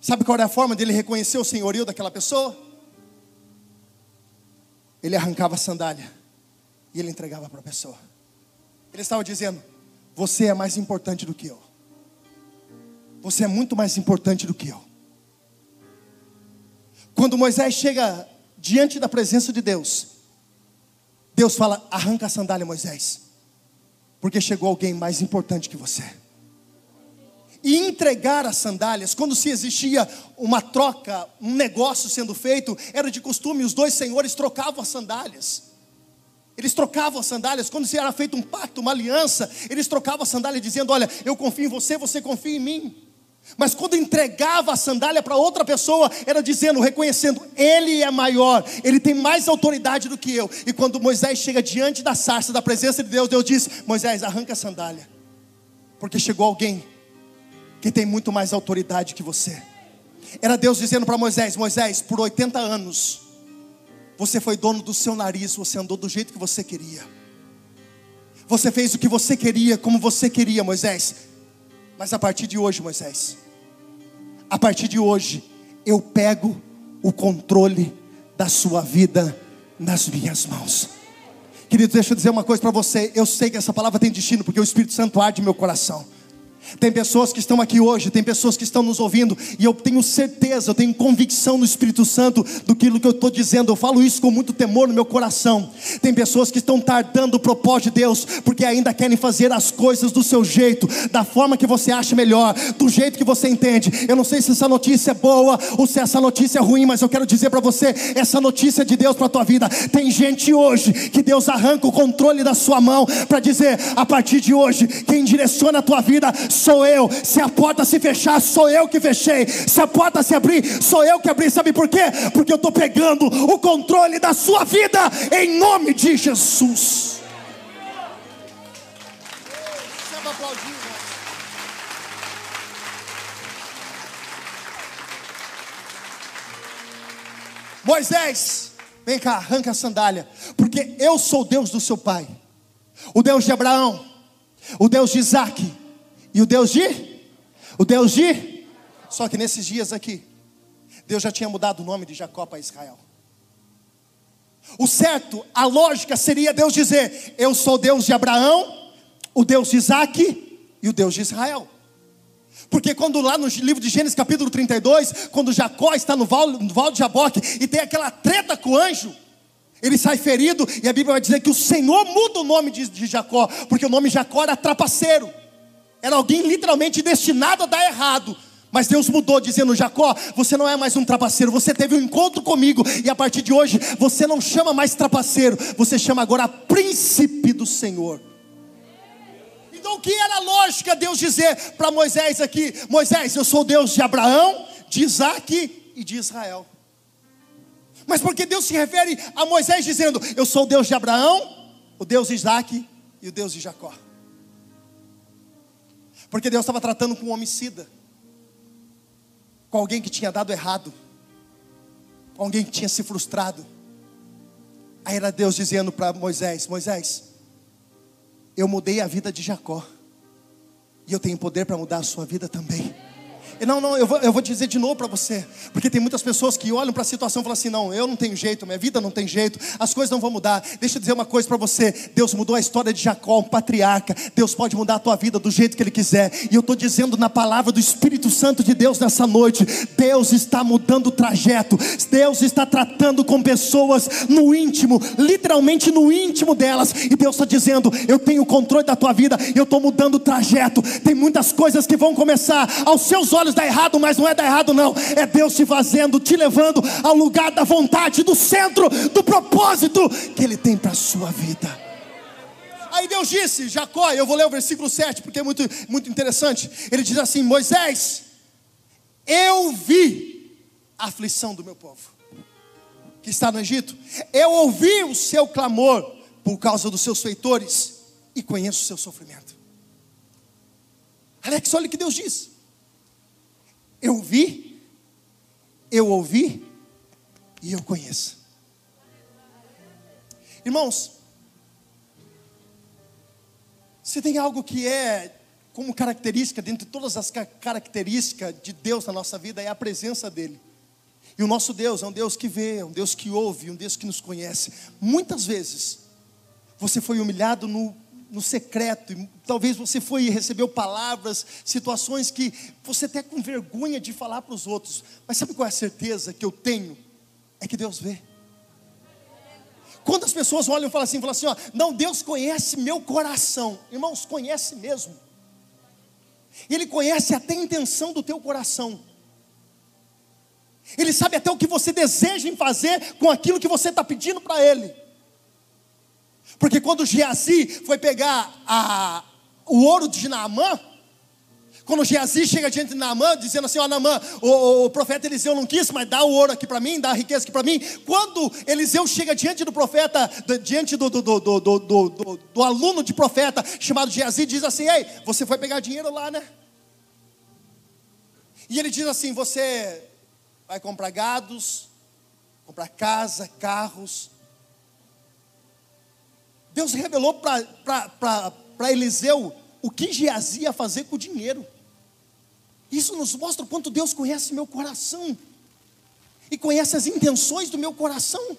A: sabe qual era a forma dele reconhecer o senhorio daquela pessoa? Ele arrancava a sandália e ele entregava para a pessoa. Ele estava dizendo: Você é mais importante do que eu. Você é muito mais importante do que eu. Quando Moisés chega diante da presença de Deus, Deus fala: arranca a sandália, Moisés, porque chegou alguém mais importante que você. e entregar as sandálias. Quando se existia uma troca, um negócio sendo feito, era de costume, os dois senhores trocavam as sandálias. Eles trocavam as sandálias, quando se era feito um pacto, uma aliança, eles trocavam a sandália dizendo: Olha, eu confio em você, você confia em mim. Mas quando entregava a sandália para outra pessoa, era dizendo, reconhecendo, ele é maior, ele tem mais autoridade do que eu. E quando Moisés chega diante da sarça, da presença de Deus, Deus diz: Moisés, arranca a sandália, porque chegou alguém que tem muito mais autoridade que você. Era Deus dizendo para Moisés: Moisés, por 80 anos, você foi dono do seu nariz, você andou do jeito que você queria. Você fez o que você queria, como você queria, Moisés. Mas a partir de hoje, Moisés, a partir de hoje, eu pego o controle da sua vida nas minhas mãos. Querido, deixa eu dizer uma coisa para você. Eu sei que essa palavra tem destino, porque o Espírito Santo arde meu coração. Tem pessoas que estão aqui hoje, tem pessoas que estão nos ouvindo, e eu tenho certeza, eu tenho convicção no Espírito Santo do que eu estou dizendo, eu falo isso com muito temor no meu coração. Tem pessoas que estão tardando o propósito de Deus, porque ainda querem fazer as coisas do seu jeito, da forma que você acha melhor, do jeito que você entende. Eu não sei se essa notícia é boa ou se essa notícia é ruim, mas eu quero dizer para você: essa notícia é de Deus para a tua vida. Tem gente hoje que Deus arranca o controle da sua mão para dizer, a partir de hoje, quem direciona a tua vida sou eu. Se a porta se fechar, sou eu que fechei. Se a porta se abrir, sou eu que abri. Sabe por quê? Porque eu estou pegando o controle da sua vida em nome de Jesus. Moisés, vem cá, arranca a sandália, porque eu sou o Deus do seu pai, o Deus de Abraão, o Deus de Isaac, e o Deus de? O Deus de? Só que nesses dias aqui, Deus já tinha mudado o nome de Jacó para Israel. O certo, a lógica seria Deus dizer: Eu sou Deus de Abraão, o Deus de Isaac e o Deus de Israel. Porque quando lá no livro de Gênesis capítulo 32, quando Jacó está no val, no val de Jaboque e tem aquela treta com o anjo, ele sai ferido e a Bíblia vai dizer que o Senhor muda o nome de, de Jacó, porque o nome Jacó era trapaceiro. Era alguém literalmente destinado a dar errado. Mas Deus mudou, dizendo: Jacó, você não é mais um trapaceiro, você teve um encontro comigo, e a partir de hoje você não chama mais trapaceiro, você chama agora príncipe do Senhor. Então, o que era lógica Deus dizer para Moisés aqui: Moisés, eu sou Deus de Abraão, de Isaac e de Israel. Mas porque Deus se refere a Moisés dizendo: Eu sou o Deus de Abraão, o Deus de Isaac e o Deus de Jacó. Porque Deus estava tratando com um homicida, com alguém que tinha dado errado, com alguém que tinha se frustrado. Aí era Deus dizendo para Moisés: Moisés, eu mudei a vida de Jacó, e eu tenho poder para mudar a sua vida também. Não, não, eu vou, eu vou dizer de novo para você, porque tem muitas pessoas que olham para a situação e falam assim: não, eu não tenho jeito, minha vida não tem jeito, as coisas não vão mudar. Deixa eu dizer uma coisa para você: Deus mudou a história de Jacó, um patriarca. Deus pode mudar a tua vida do jeito que Ele quiser, e eu estou dizendo na palavra do Espírito Santo de Deus nessa noite: Deus está mudando o trajeto, Deus está tratando com pessoas no íntimo, literalmente no íntimo delas, e Deus está dizendo: eu tenho o controle da tua vida, eu estou mudando o trajeto. Tem muitas coisas que vão começar aos seus olhos dar errado, mas não é dar errado, não. É Deus te fazendo, te levando ao lugar da vontade, do centro, do propósito que Ele tem para a sua vida. Aí Deus disse, Jacó, eu vou ler o versículo 7, porque é muito, muito interessante. Ele diz assim: Moisés, eu vi a aflição do meu povo, que está no Egito, eu ouvi o seu clamor por causa dos seus feitores, e conheço o seu sofrimento. Alex, olha o que Deus diz. Eu vi, eu ouvi e eu conheço. Irmãos, se tem algo que é como característica, dentre todas as características de Deus na nossa vida, é a presença dEle. E o nosso Deus é um Deus que vê, é um Deus que ouve, um Deus que nos conhece. Muitas vezes, você foi humilhado no no secreto, talvez você foi e recebeu palavras, situações que você até com vergonha de falar para os outros, mas sabe qual é a certeza que eu tenho? É que Deus vê. Quando as pessoas olham e falam assim, falam assim, ó, não, Deus conhece meu coração, irmãos, conhece mesmo. Ele conhece até a intenção do teu coração. Ele sabe até o que você deseja em fazer com aquilo que você está pedindo para Ele. Porque quando Geazi foi pegar a, o ouro de Naamã, quando Geazi chega diante de Naamã, dizendo assim: Ó, Naamã, o, o, profeta Eliseu não quis, mas dá o ouro aqui para mim, dá a riqueza aqui para mim. Quando Eliseu chega diante do profeta, diante do, do, do, do, do aluno de profeta chamado Geazi, diz assim: Ei, você foi pegar dinheiro lá, né? E ele diz assim: Você vai comprar gados, comprar casa, carros. Deus revelou para Eliseu o que Geazi ia fazer com o dinheiro. Isso nos mostra o quanto Deus conhece meu coração e conhece as intenções do meu coração.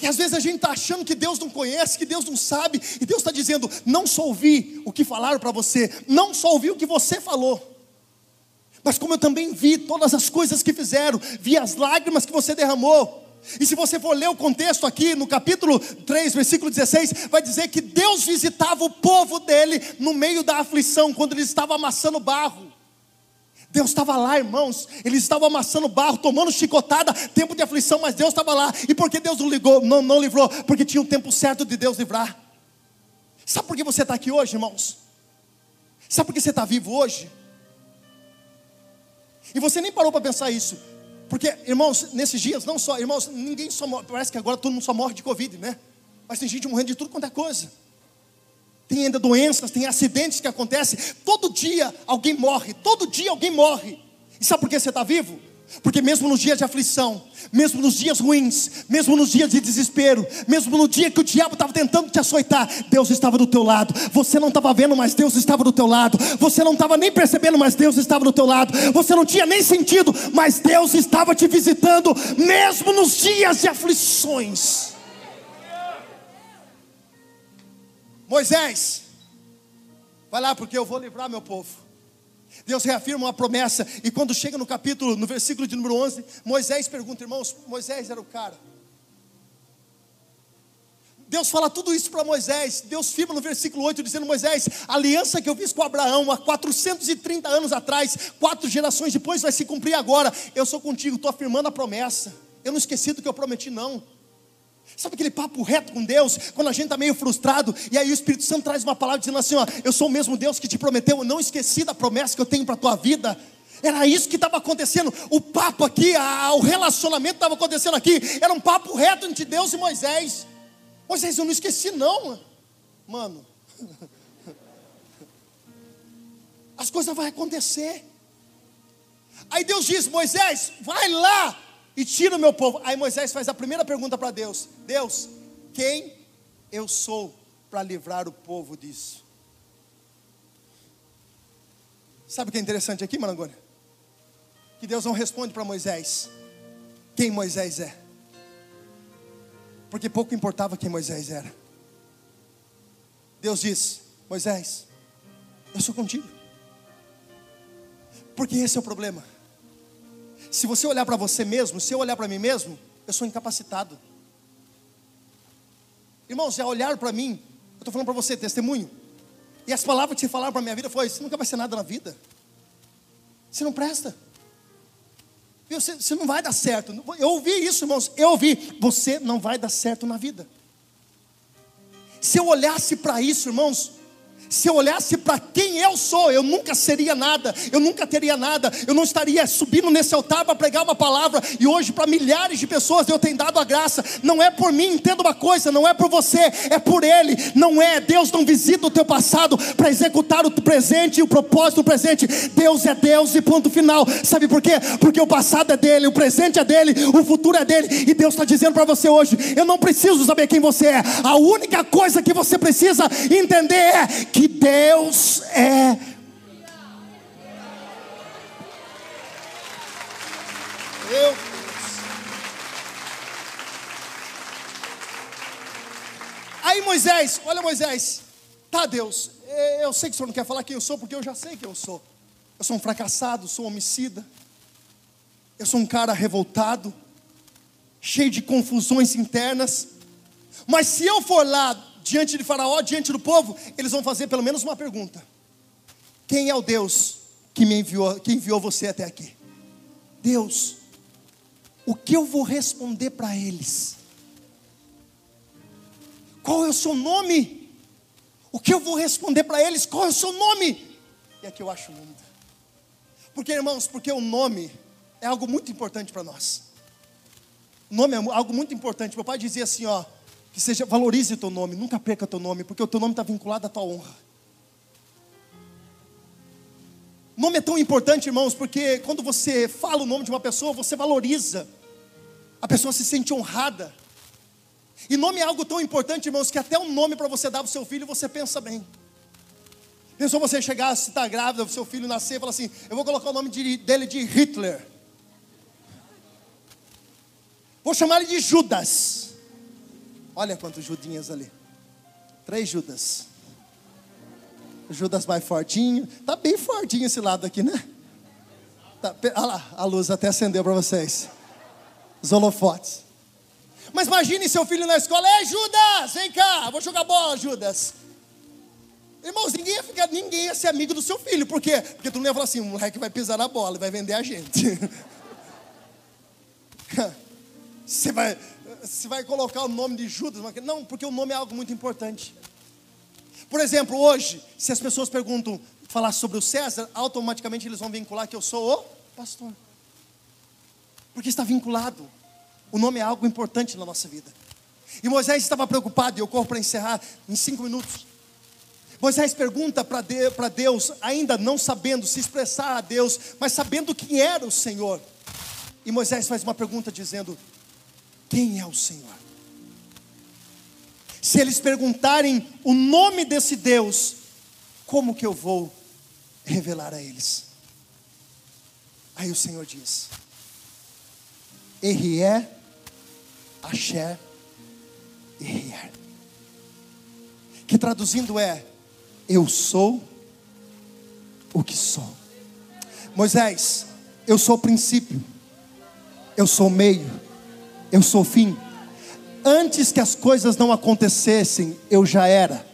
A: E às vezes a gente está achando que Deus não conhece, que Deus não sabe, e Deus está dizendo: não só ouvi o que falaram para você, não só ouvi o que você falou, mas como eu também vi todas as coisas que fizeram, vi as lágrimas que você derramou. E se você for ler o contexto aqui, no capítulo 3, versículo 16, vai dizer que Deus visitava o povo dele no meio da aflição, quando ele estava amassando barro. Deus estava lá, irmãos. Eles estavam amassando barro, tomando chicotada, tempo de aflição, mas Deus estava lá. E por que Deus não, ligou, não, não livrou? Porque tinha o tempo certo de Deus livrar. Sabe por que você está aqui hoje, irmãos? Sabe por que você está vivo hoje? E você nem parou para pensar isso. Porque, irmãos, nesses dias, não só, irmãos, ninguém só morre, parece que agora todo mundo só morre de Covid, né? Mas tem gente morrendo de tudo quanto é coisa. Tem ainda doenças, tem acidentes que acontecem. Todo dia alguém morre, todo dia alguém morre. E sabe por que você está vivo? Porque mesmo nos dias de aflição, mesmo nos dias ruins, mesmo nos dias de desespero, mesmo no dia que o diabo estava tentando te açoitar, Deus estava do teu lado. Você não estava vendo, mas Deus estava do teu lado. Você não estava nem percebendo, mas Deus estava do teu lado. Você não tinha nem sentido, mas Deus estava te visitando, mesmo nos dias de aflições. Moisés, vai lá porque eu vou livrar meu povo. Deus reafirma uma promessa, e quando chega no capítulo, no versículo de número 11, Moisés pergunta, irmãos, Moisés era o cara. Deus fala tudo isso para Moisés. Deus firma no versículo 8, dizendo: Moisés, a aliança que eu fiz com Abraão há 430 anos atrás, quatro gerações depois, vai se cumprir agora. Eu sou contigo, estou afirmando a promessa. Eu não esqueci do que eu prometi, não. Sabe aquele papo reto com Deus, quando a gente está meio frustrado, e aí o Espírito Santo traz uma palavra dizendo assim: ó, eu sou o mesmo Deus que te prometeu, eu não esqueci da promessa que eu tenho para a tua vida. Era isso que estava acontecendo. O papo aqui, a, o relacionamento estava acontecendo aqui. Era um papo reto entre Deus e Moisés. Moisés, eu não esqueci, não, mano. *laughs* As coisas vão acontecer. Aí Deus diz: Moisés, vai lá e tira o meu povo. Aí Moisés faz a primeira pergunta para Deus: Deus, quem eu sou para livrar o povo disso? Sabe o que é interessante aqui, Marangoni? Que Deus não responde para Moisés quem Moisés é, porque pouco importava quem Moisés era. Deus diz: Moisés, eu sou contigo, porque esse é o problema. Se você olhar para você mesmo, se eu olhar para mim mesmo, eu sou incapacitado. Irmãos, já olharam para mim, eu estou falando para você, testemunho. E as palavras que você falaram para minha vida foi: você nunca vai ser nada na vida. Você não presta. Você, você não vai dar certo. Eu ouvi isso, irmãos. Eu ouvi. Você não vai dar certo na vida. Se eu olhasse para isso, irmãos, se eu olhasse para quem eu sou, eu nunca seria nada, eu nunca teria nada, eu não estaria subindo nesse altar para pregar uma palavra, e hoje para milhares de pessoas Deus tem dado a graça, não é por mim, entenda uma coisa, não é por você, é por Ele, não é, Deus não visita o teu passado para executar o presente e o propósito do presente, Deus é Deus e ponto final, sabe por quê? Porque o passado é dele, o presente é dele, o futuro é dele, e Deus está dizendo para você hoje: eu não preciso saber quem você é, a única coisa que você precisa entender é que Deus é. Meu Deus. Aí Moisés, olha Moisés, tá Deus, eu sei que o senhor não quer falar quem eu sou, porque eu já sei quem eu sou. Eu sou um fracassado, sou um homicida. Eu sou um cara revoltado, cheio de confusões internas. Mas se eu for lá diante de Faraó, diante do povo, eles vão fazer pelo menos uma pergunta: Quem é o Deus que me enviou, que enviou você até aqui? Deus. O que eu vou responder para eles? Qual é o seu nome? O que eu vou responder para eles? Qual é o seu nome? E aqui eu acho lindo. Porque, irmãos, porque o nome é algo muito importante para nós. O nome é algo muito importante. Meu pai dizia assim, ó, que seja valorize o teu nome, nunca perca o teu nome, porque o teu nome está vinculado à tua honra. O nome é tão importante, irmãos, porque quando você fala o nome de uma pessoa, você valoriza. A pessoa se sente honrada. E nome é algo tão importante, irmãos, que até um nome para você dar para o seu filho, você pensa bem. Pensou você chegar, se está grávida, o seu filho nascer, falar assim: Eu vou colocar o nome de, dele de Hitler. Vou chamar ele de Judas. Olha quantos Judinhas ali. Três Judas. Judas mais fortinho. Tá bem fortinho esse lado aqui, né? Tá, olha lá, a luz até acendeu para vocês. Os holofotes. Mas imagine seu filho na escola, ei Judas, vem cá, vou jogar bola, Judas. Irmãos, ninguém ia, ficar, ninguém ia ser amigo do seu filho, por quê? Porque tu não ia falar assim, o moleque vai pisar na bola e vai vender a gente. *laughs* Você vai, você vai colocar o nome de Judas? Não, porque o nome é algo muito importante. Por exemplo, hoje, se as pessoas perguntam, falar sobre o César, automaticamente eles vão vincular que eu sou o pastor. Porque está vinculado. O nome é algo importante na nossa vida. E Moisés estava preocupado, e eu corro para encerrar em cinco minutos. Moisés pergunta para Deus, ainda não sabendo se expressar a Deus, mas sabendo quem era o Senhor. E Moisés faz uma pergunta dizendo: Quem é o Senhor? Se eles perguntarem o nome desse Deus, como que eu vou revelar a eles? Aí o Senhor diz: Errié, Axé, Errié. Que traduzindo é: Eu sou o que sou. Moisés, eu sou o princípio, eu sou o meio, eu sou o fim antes que as coisas não acontecessem, eu já era,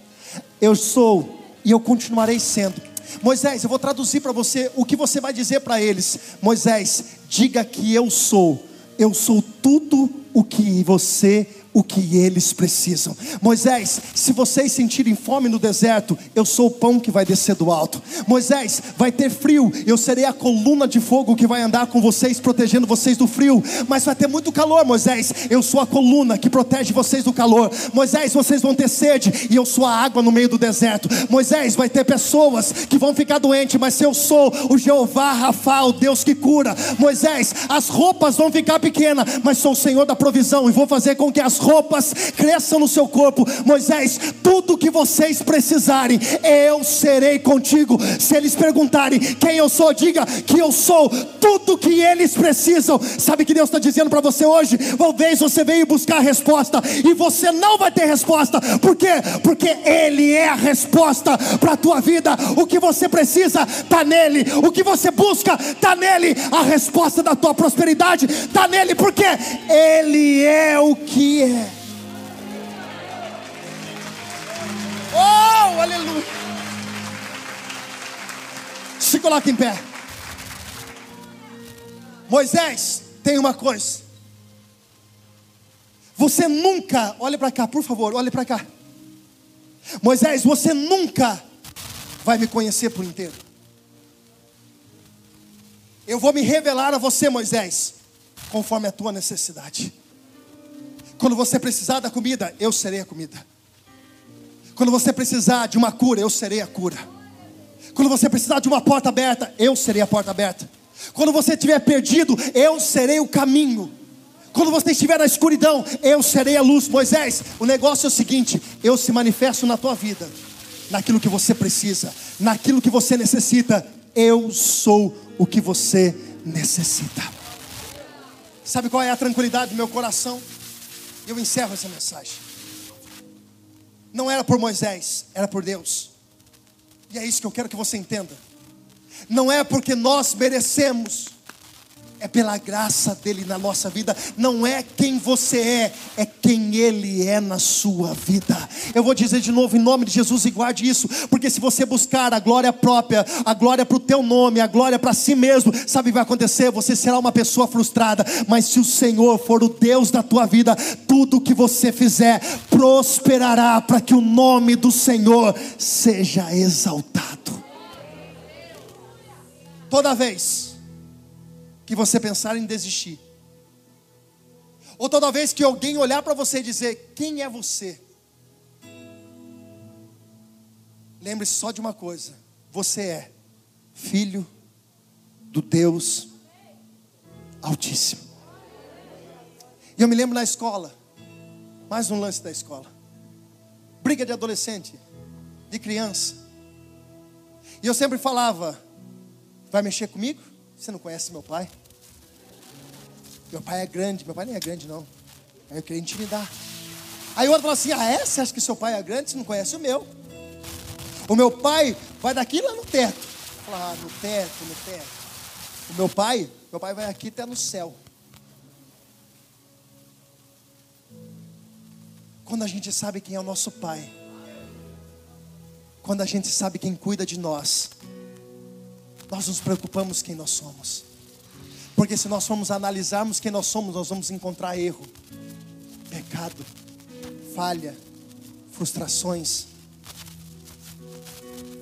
A: eu sou e eu continuarei sendo. Moisés, eu vou traduzir para você o que você vai dizer para eles. Moisés, diga que eu sou, eu sou tudo o que você o que eles precisam. Moisés, se vocês sentirem fome no deserto, eu sou o pão que vai descer do alto. Moisés, vai ter frio, eu serei a coluna de fogo que vai andar com vocês, protegendo vocês do frio. Mas vai ter muito calor, Moisés, eu sou a coluna que protege vocês do calor. Moisés, vocês vão ter sede, e eu sou a água no meio do deserto. Moisés, vai ter pessoas que vão ficar doentes, mas eu sou o Jeová Rafa, o Deus que cura. Moisés, as roupas vão ficar pequenas, mas sou o Senhor da provisão e vou fazer com que as roupas cresçam no seu corpo. Moisés, tudo que vocês precisarem, eu serei contigo. Se eles perguntarem quem eu sou, diga que eu sou tudo que eles precisam. Sabe que Deus está dizendo para você hoje? Talvez você veio buscar a resposta e você não vai ter resposta. Por quê? Porque Ele é a resposta para a tua vida. O que você precisa está nele. O que você busca está nele. A resposta da tua prosperidade está nele, porque Ele é o que é. Oh, aleluia. Se coloque em pé. Moisés, tem uma coisa. Você nunca, olhe para cá, por favor, olhe para cá. Moisés, você nunca vai me conhecer por inteiro. Eu vou me revelar a você, Moisés, conforme a tua necessidade. Quando você precisar da comida, eu serei a comida. Quando você precisar de uma cura, eu serei a cura. Quando você precisar de uma porta aberta, eu serei a porta aberta. Quando você estiver perdido, eu serei o caminho. Quando você estiver na escuridão, eu serei a luz. Moisés, o negócio é o seguinte: eu se manifesto na tua vida, naquilo que você precisa, naquilo que você necessita. Eu sou o que você necessita. Sabe qual é a tranquilidade do meu coração? Eu encerro essa mensagem. Não era por Moisés, era por Deus. E é isso que eu quero que você entenda. Não é porque nós merecemos, é pela graça dele na nossa vida, não é quem você é, é quem ele é na sua vida. Eu vou dizer de novo em nome de Jesus e guarde isso, porque se você buscar a glória própria, a glória para o teu nome, a glória para si mesmo, sabe o que vai acontecer? Você será uma pessoa frustrada, mas se o Senhor for o Deus da tua vida, tudo que você fizer prosperará para que o nome do Senhor seja exaltado. Toda vez que você pensar em desistir, ou toda vez que alguém olhar para você e dizer: Quem é você? Lembre-se só de uma coisa: você é filho do Deus Altíssimo. E eu me lembro na escola, mais um lance da escola, briga de adolescente, de criança, e eu sempre falava: Vai mexer comigo? Você não conhece meu pai? Meu pai é grande, meu pai nem é grande não. Aí eu queria intimidar. Aí o outro falou assim: Ah, é? Você acha que seu pai é grande? Você não conhece o meu. O meu pai vai daqui lá no teto. Falar, ah, no teto, no teto. O meu pai, meu pai vai aqui até no céu. Quando a gente sabe quem é o nosso pai, quando a gente sabe quem cuida de nós, nós nos preocupamos quem nós somos. Porque se nós formos analisarmos quem nós somos, nós vamos encontrar erro, pecado, falha, frustrações.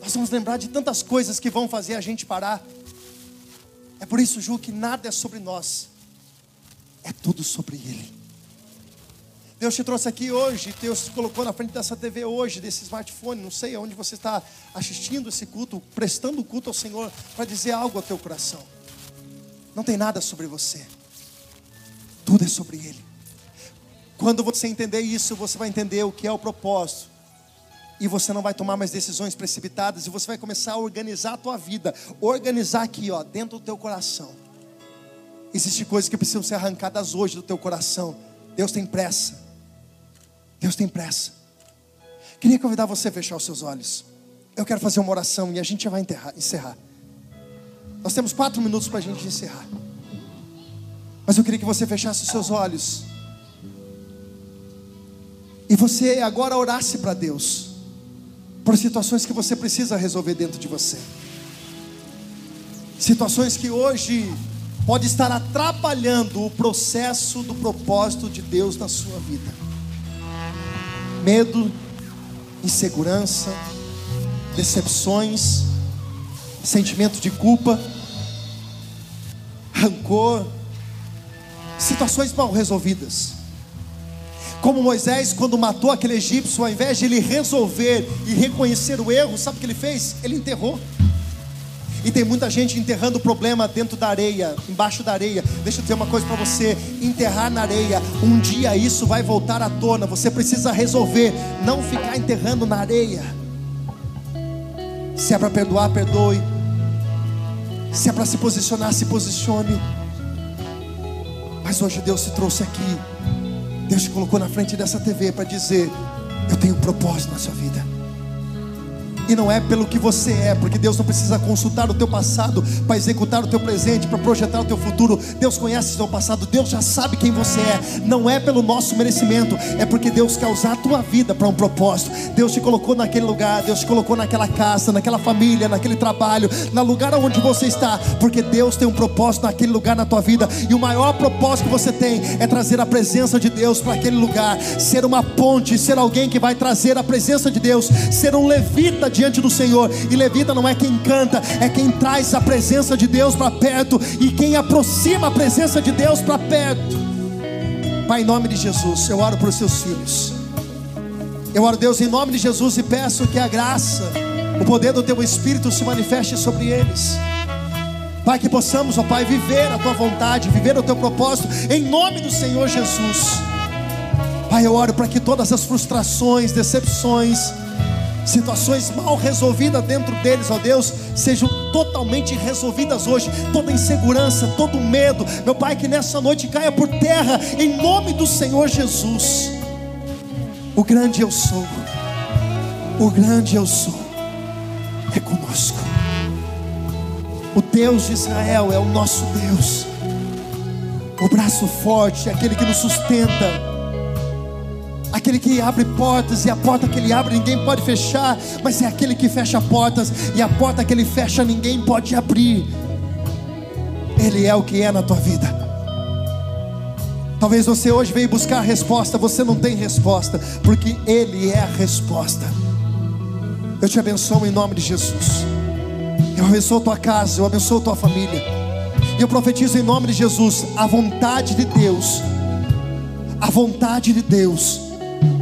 A: Nós vamos lembrar de tantas coisas que vão fazer a gente parar. É por isso, Ju, que nada é sobre nós, é tudo sobre Ele. Deus te trouxe aqui hoje, Deus te colocou na frente dessa TV hoje, desse smartphone, não sei onde você está assistindo esse culto, prestando culto ao Senhor, para dizer algo ao teu coração. Não tem nada sobre você, tudo é sobre Ele. Quando você entender isso, você vai entender o que é o propósito, e você não vai tomar mais decisões precipitadas, e você vai começar a organizar a tua vida, organizar aqui, ó, dentro do teu coração. Existem coisas que precisam ser arrancadas hoje do teu coração. Deus tem pressa. Deus tem pressa. Queria convidar você a fechar os seus olhos. Eu quero fazer uma oração e a gente já vai enterrar, encerrar. Nós temos quatro minutos para a gente encerrar. Mas eu queria que você fechasse os seus olhos. E você agora orasse para Deus. Por situações que você precisa resolver dentro de você. Situações que hoje pode estar atrapalhando o processo do propósito de Deus na sua vida medo, insegurança, decepções, sentimento de culpa, rancor, situações mal resolvidas. Como Moisés, quando matou aquele egípcio, ao invés de ele resolver e reconhecer o erro, sabe o que ele fez? Ele enterrou. E tem muita gente enterrando o problema dentro da areia, embaixo da areia. Deixa eu dizer uma coisa para você: enterrar na areia, um dia isso vai voltar à tona. Você precisa resolver, não ficar enterrando na areia. Se é para perdoar, perdoe. Se é para se posicionar, se posicione. Mas hoje Deus se trouxe aqui. Deus te colocou na frente dessa TV para dizer: Eu tenho um propósito na sua vida e não é pelo que você é, porque Deus não precisa consultar o teu passado para executar o teu presente, para projetar o teu futuro. Deus conhece o teu passado, Deus já sabe quem você é. Não é pelo nosso merecimento, é porque Deus quer usar a tua vida para um propósito. Deus te colocou naquele lugar, Deus te colocou naquela casa, naquela família, naquele trabalho, no lugar onde você está, porque Deus tem um propósito naquele lugar na tua vida. E o maior propósito que você tem é trazer a presença de Deus para aquele lugar, ser uma ponte, ser alguém que vai trazer a presença de Deus, ser um levita de diante do Senhor. E levita não é quem canta, é quem traz a presença de Deus para perto e quem aproxima a presença de Deus para perto. Pai, em nome de Jesus, eu oro para os seus filhos. Eu oro, Deus, em nome de Jesus e peço que a graça, o poder do teu Espírito se manifeste sobre eles. Pai, que possamos, ó Pai, viver a tua vontade, viver o teu propósito, em nome do Senhor Jesus. Pai, eu oro para que todas as frustrações, decepções, situações mal resolvidas dentro deles, ó Deus, sejam totalmente resolvidas hoje. Toda insegurança, todo medo, meu Pai, que nessa noite caia por terra, em nome do Senhor Jesus. O grande eu sou, o grande eu sou, é conosco. O Deus de Israel é o nosso Deus. o braço forte, aquele que nos sustenta, aquele que abre portas e a porta que ele abre ninguém pode fechar, mas é aquele que fecha portas e a porta que ele fecha ninguém pode abrir. Ele é o que é na tua vida. Talvez você hoje veio buscar a resposta, você não tem resposta, porque Ele é a resposta. Eu te abençoo em nome de Jesus. Eu abençoo tua casa, eu abençoo tua família. E eu profetizo em nome de Jesus a vontade de Deus. A vontade de Deus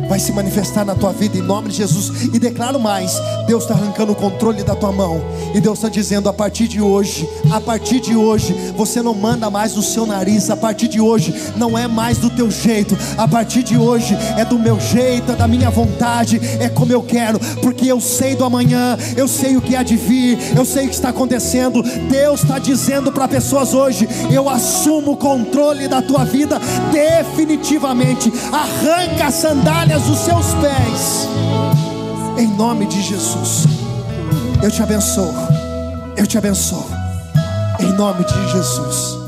A: vai se manifestar na tua vida em nome de Jesus. E declaro mais: Deus está arrancando o controle da tua mão. E Deus está dizendo: a partir de hoje, a partir de hoje, você não manda mais no seu nariz. A partir de hoje, não é mais do teu jeito. A partir de hoje, é do meu jeito, é da minha vontade, é como eu quero. Porque eu sei do amanhã, eu sei o que há de vir, eu sei o que está acontecendo. Deus está dizendo para pessoas hoje: eu assumo o controle da tua vida definitivamente. Arranca a sandália os seus pés, em nome de Jesus. Eu te abençoo, eu te abençoo, em nome de Jesus.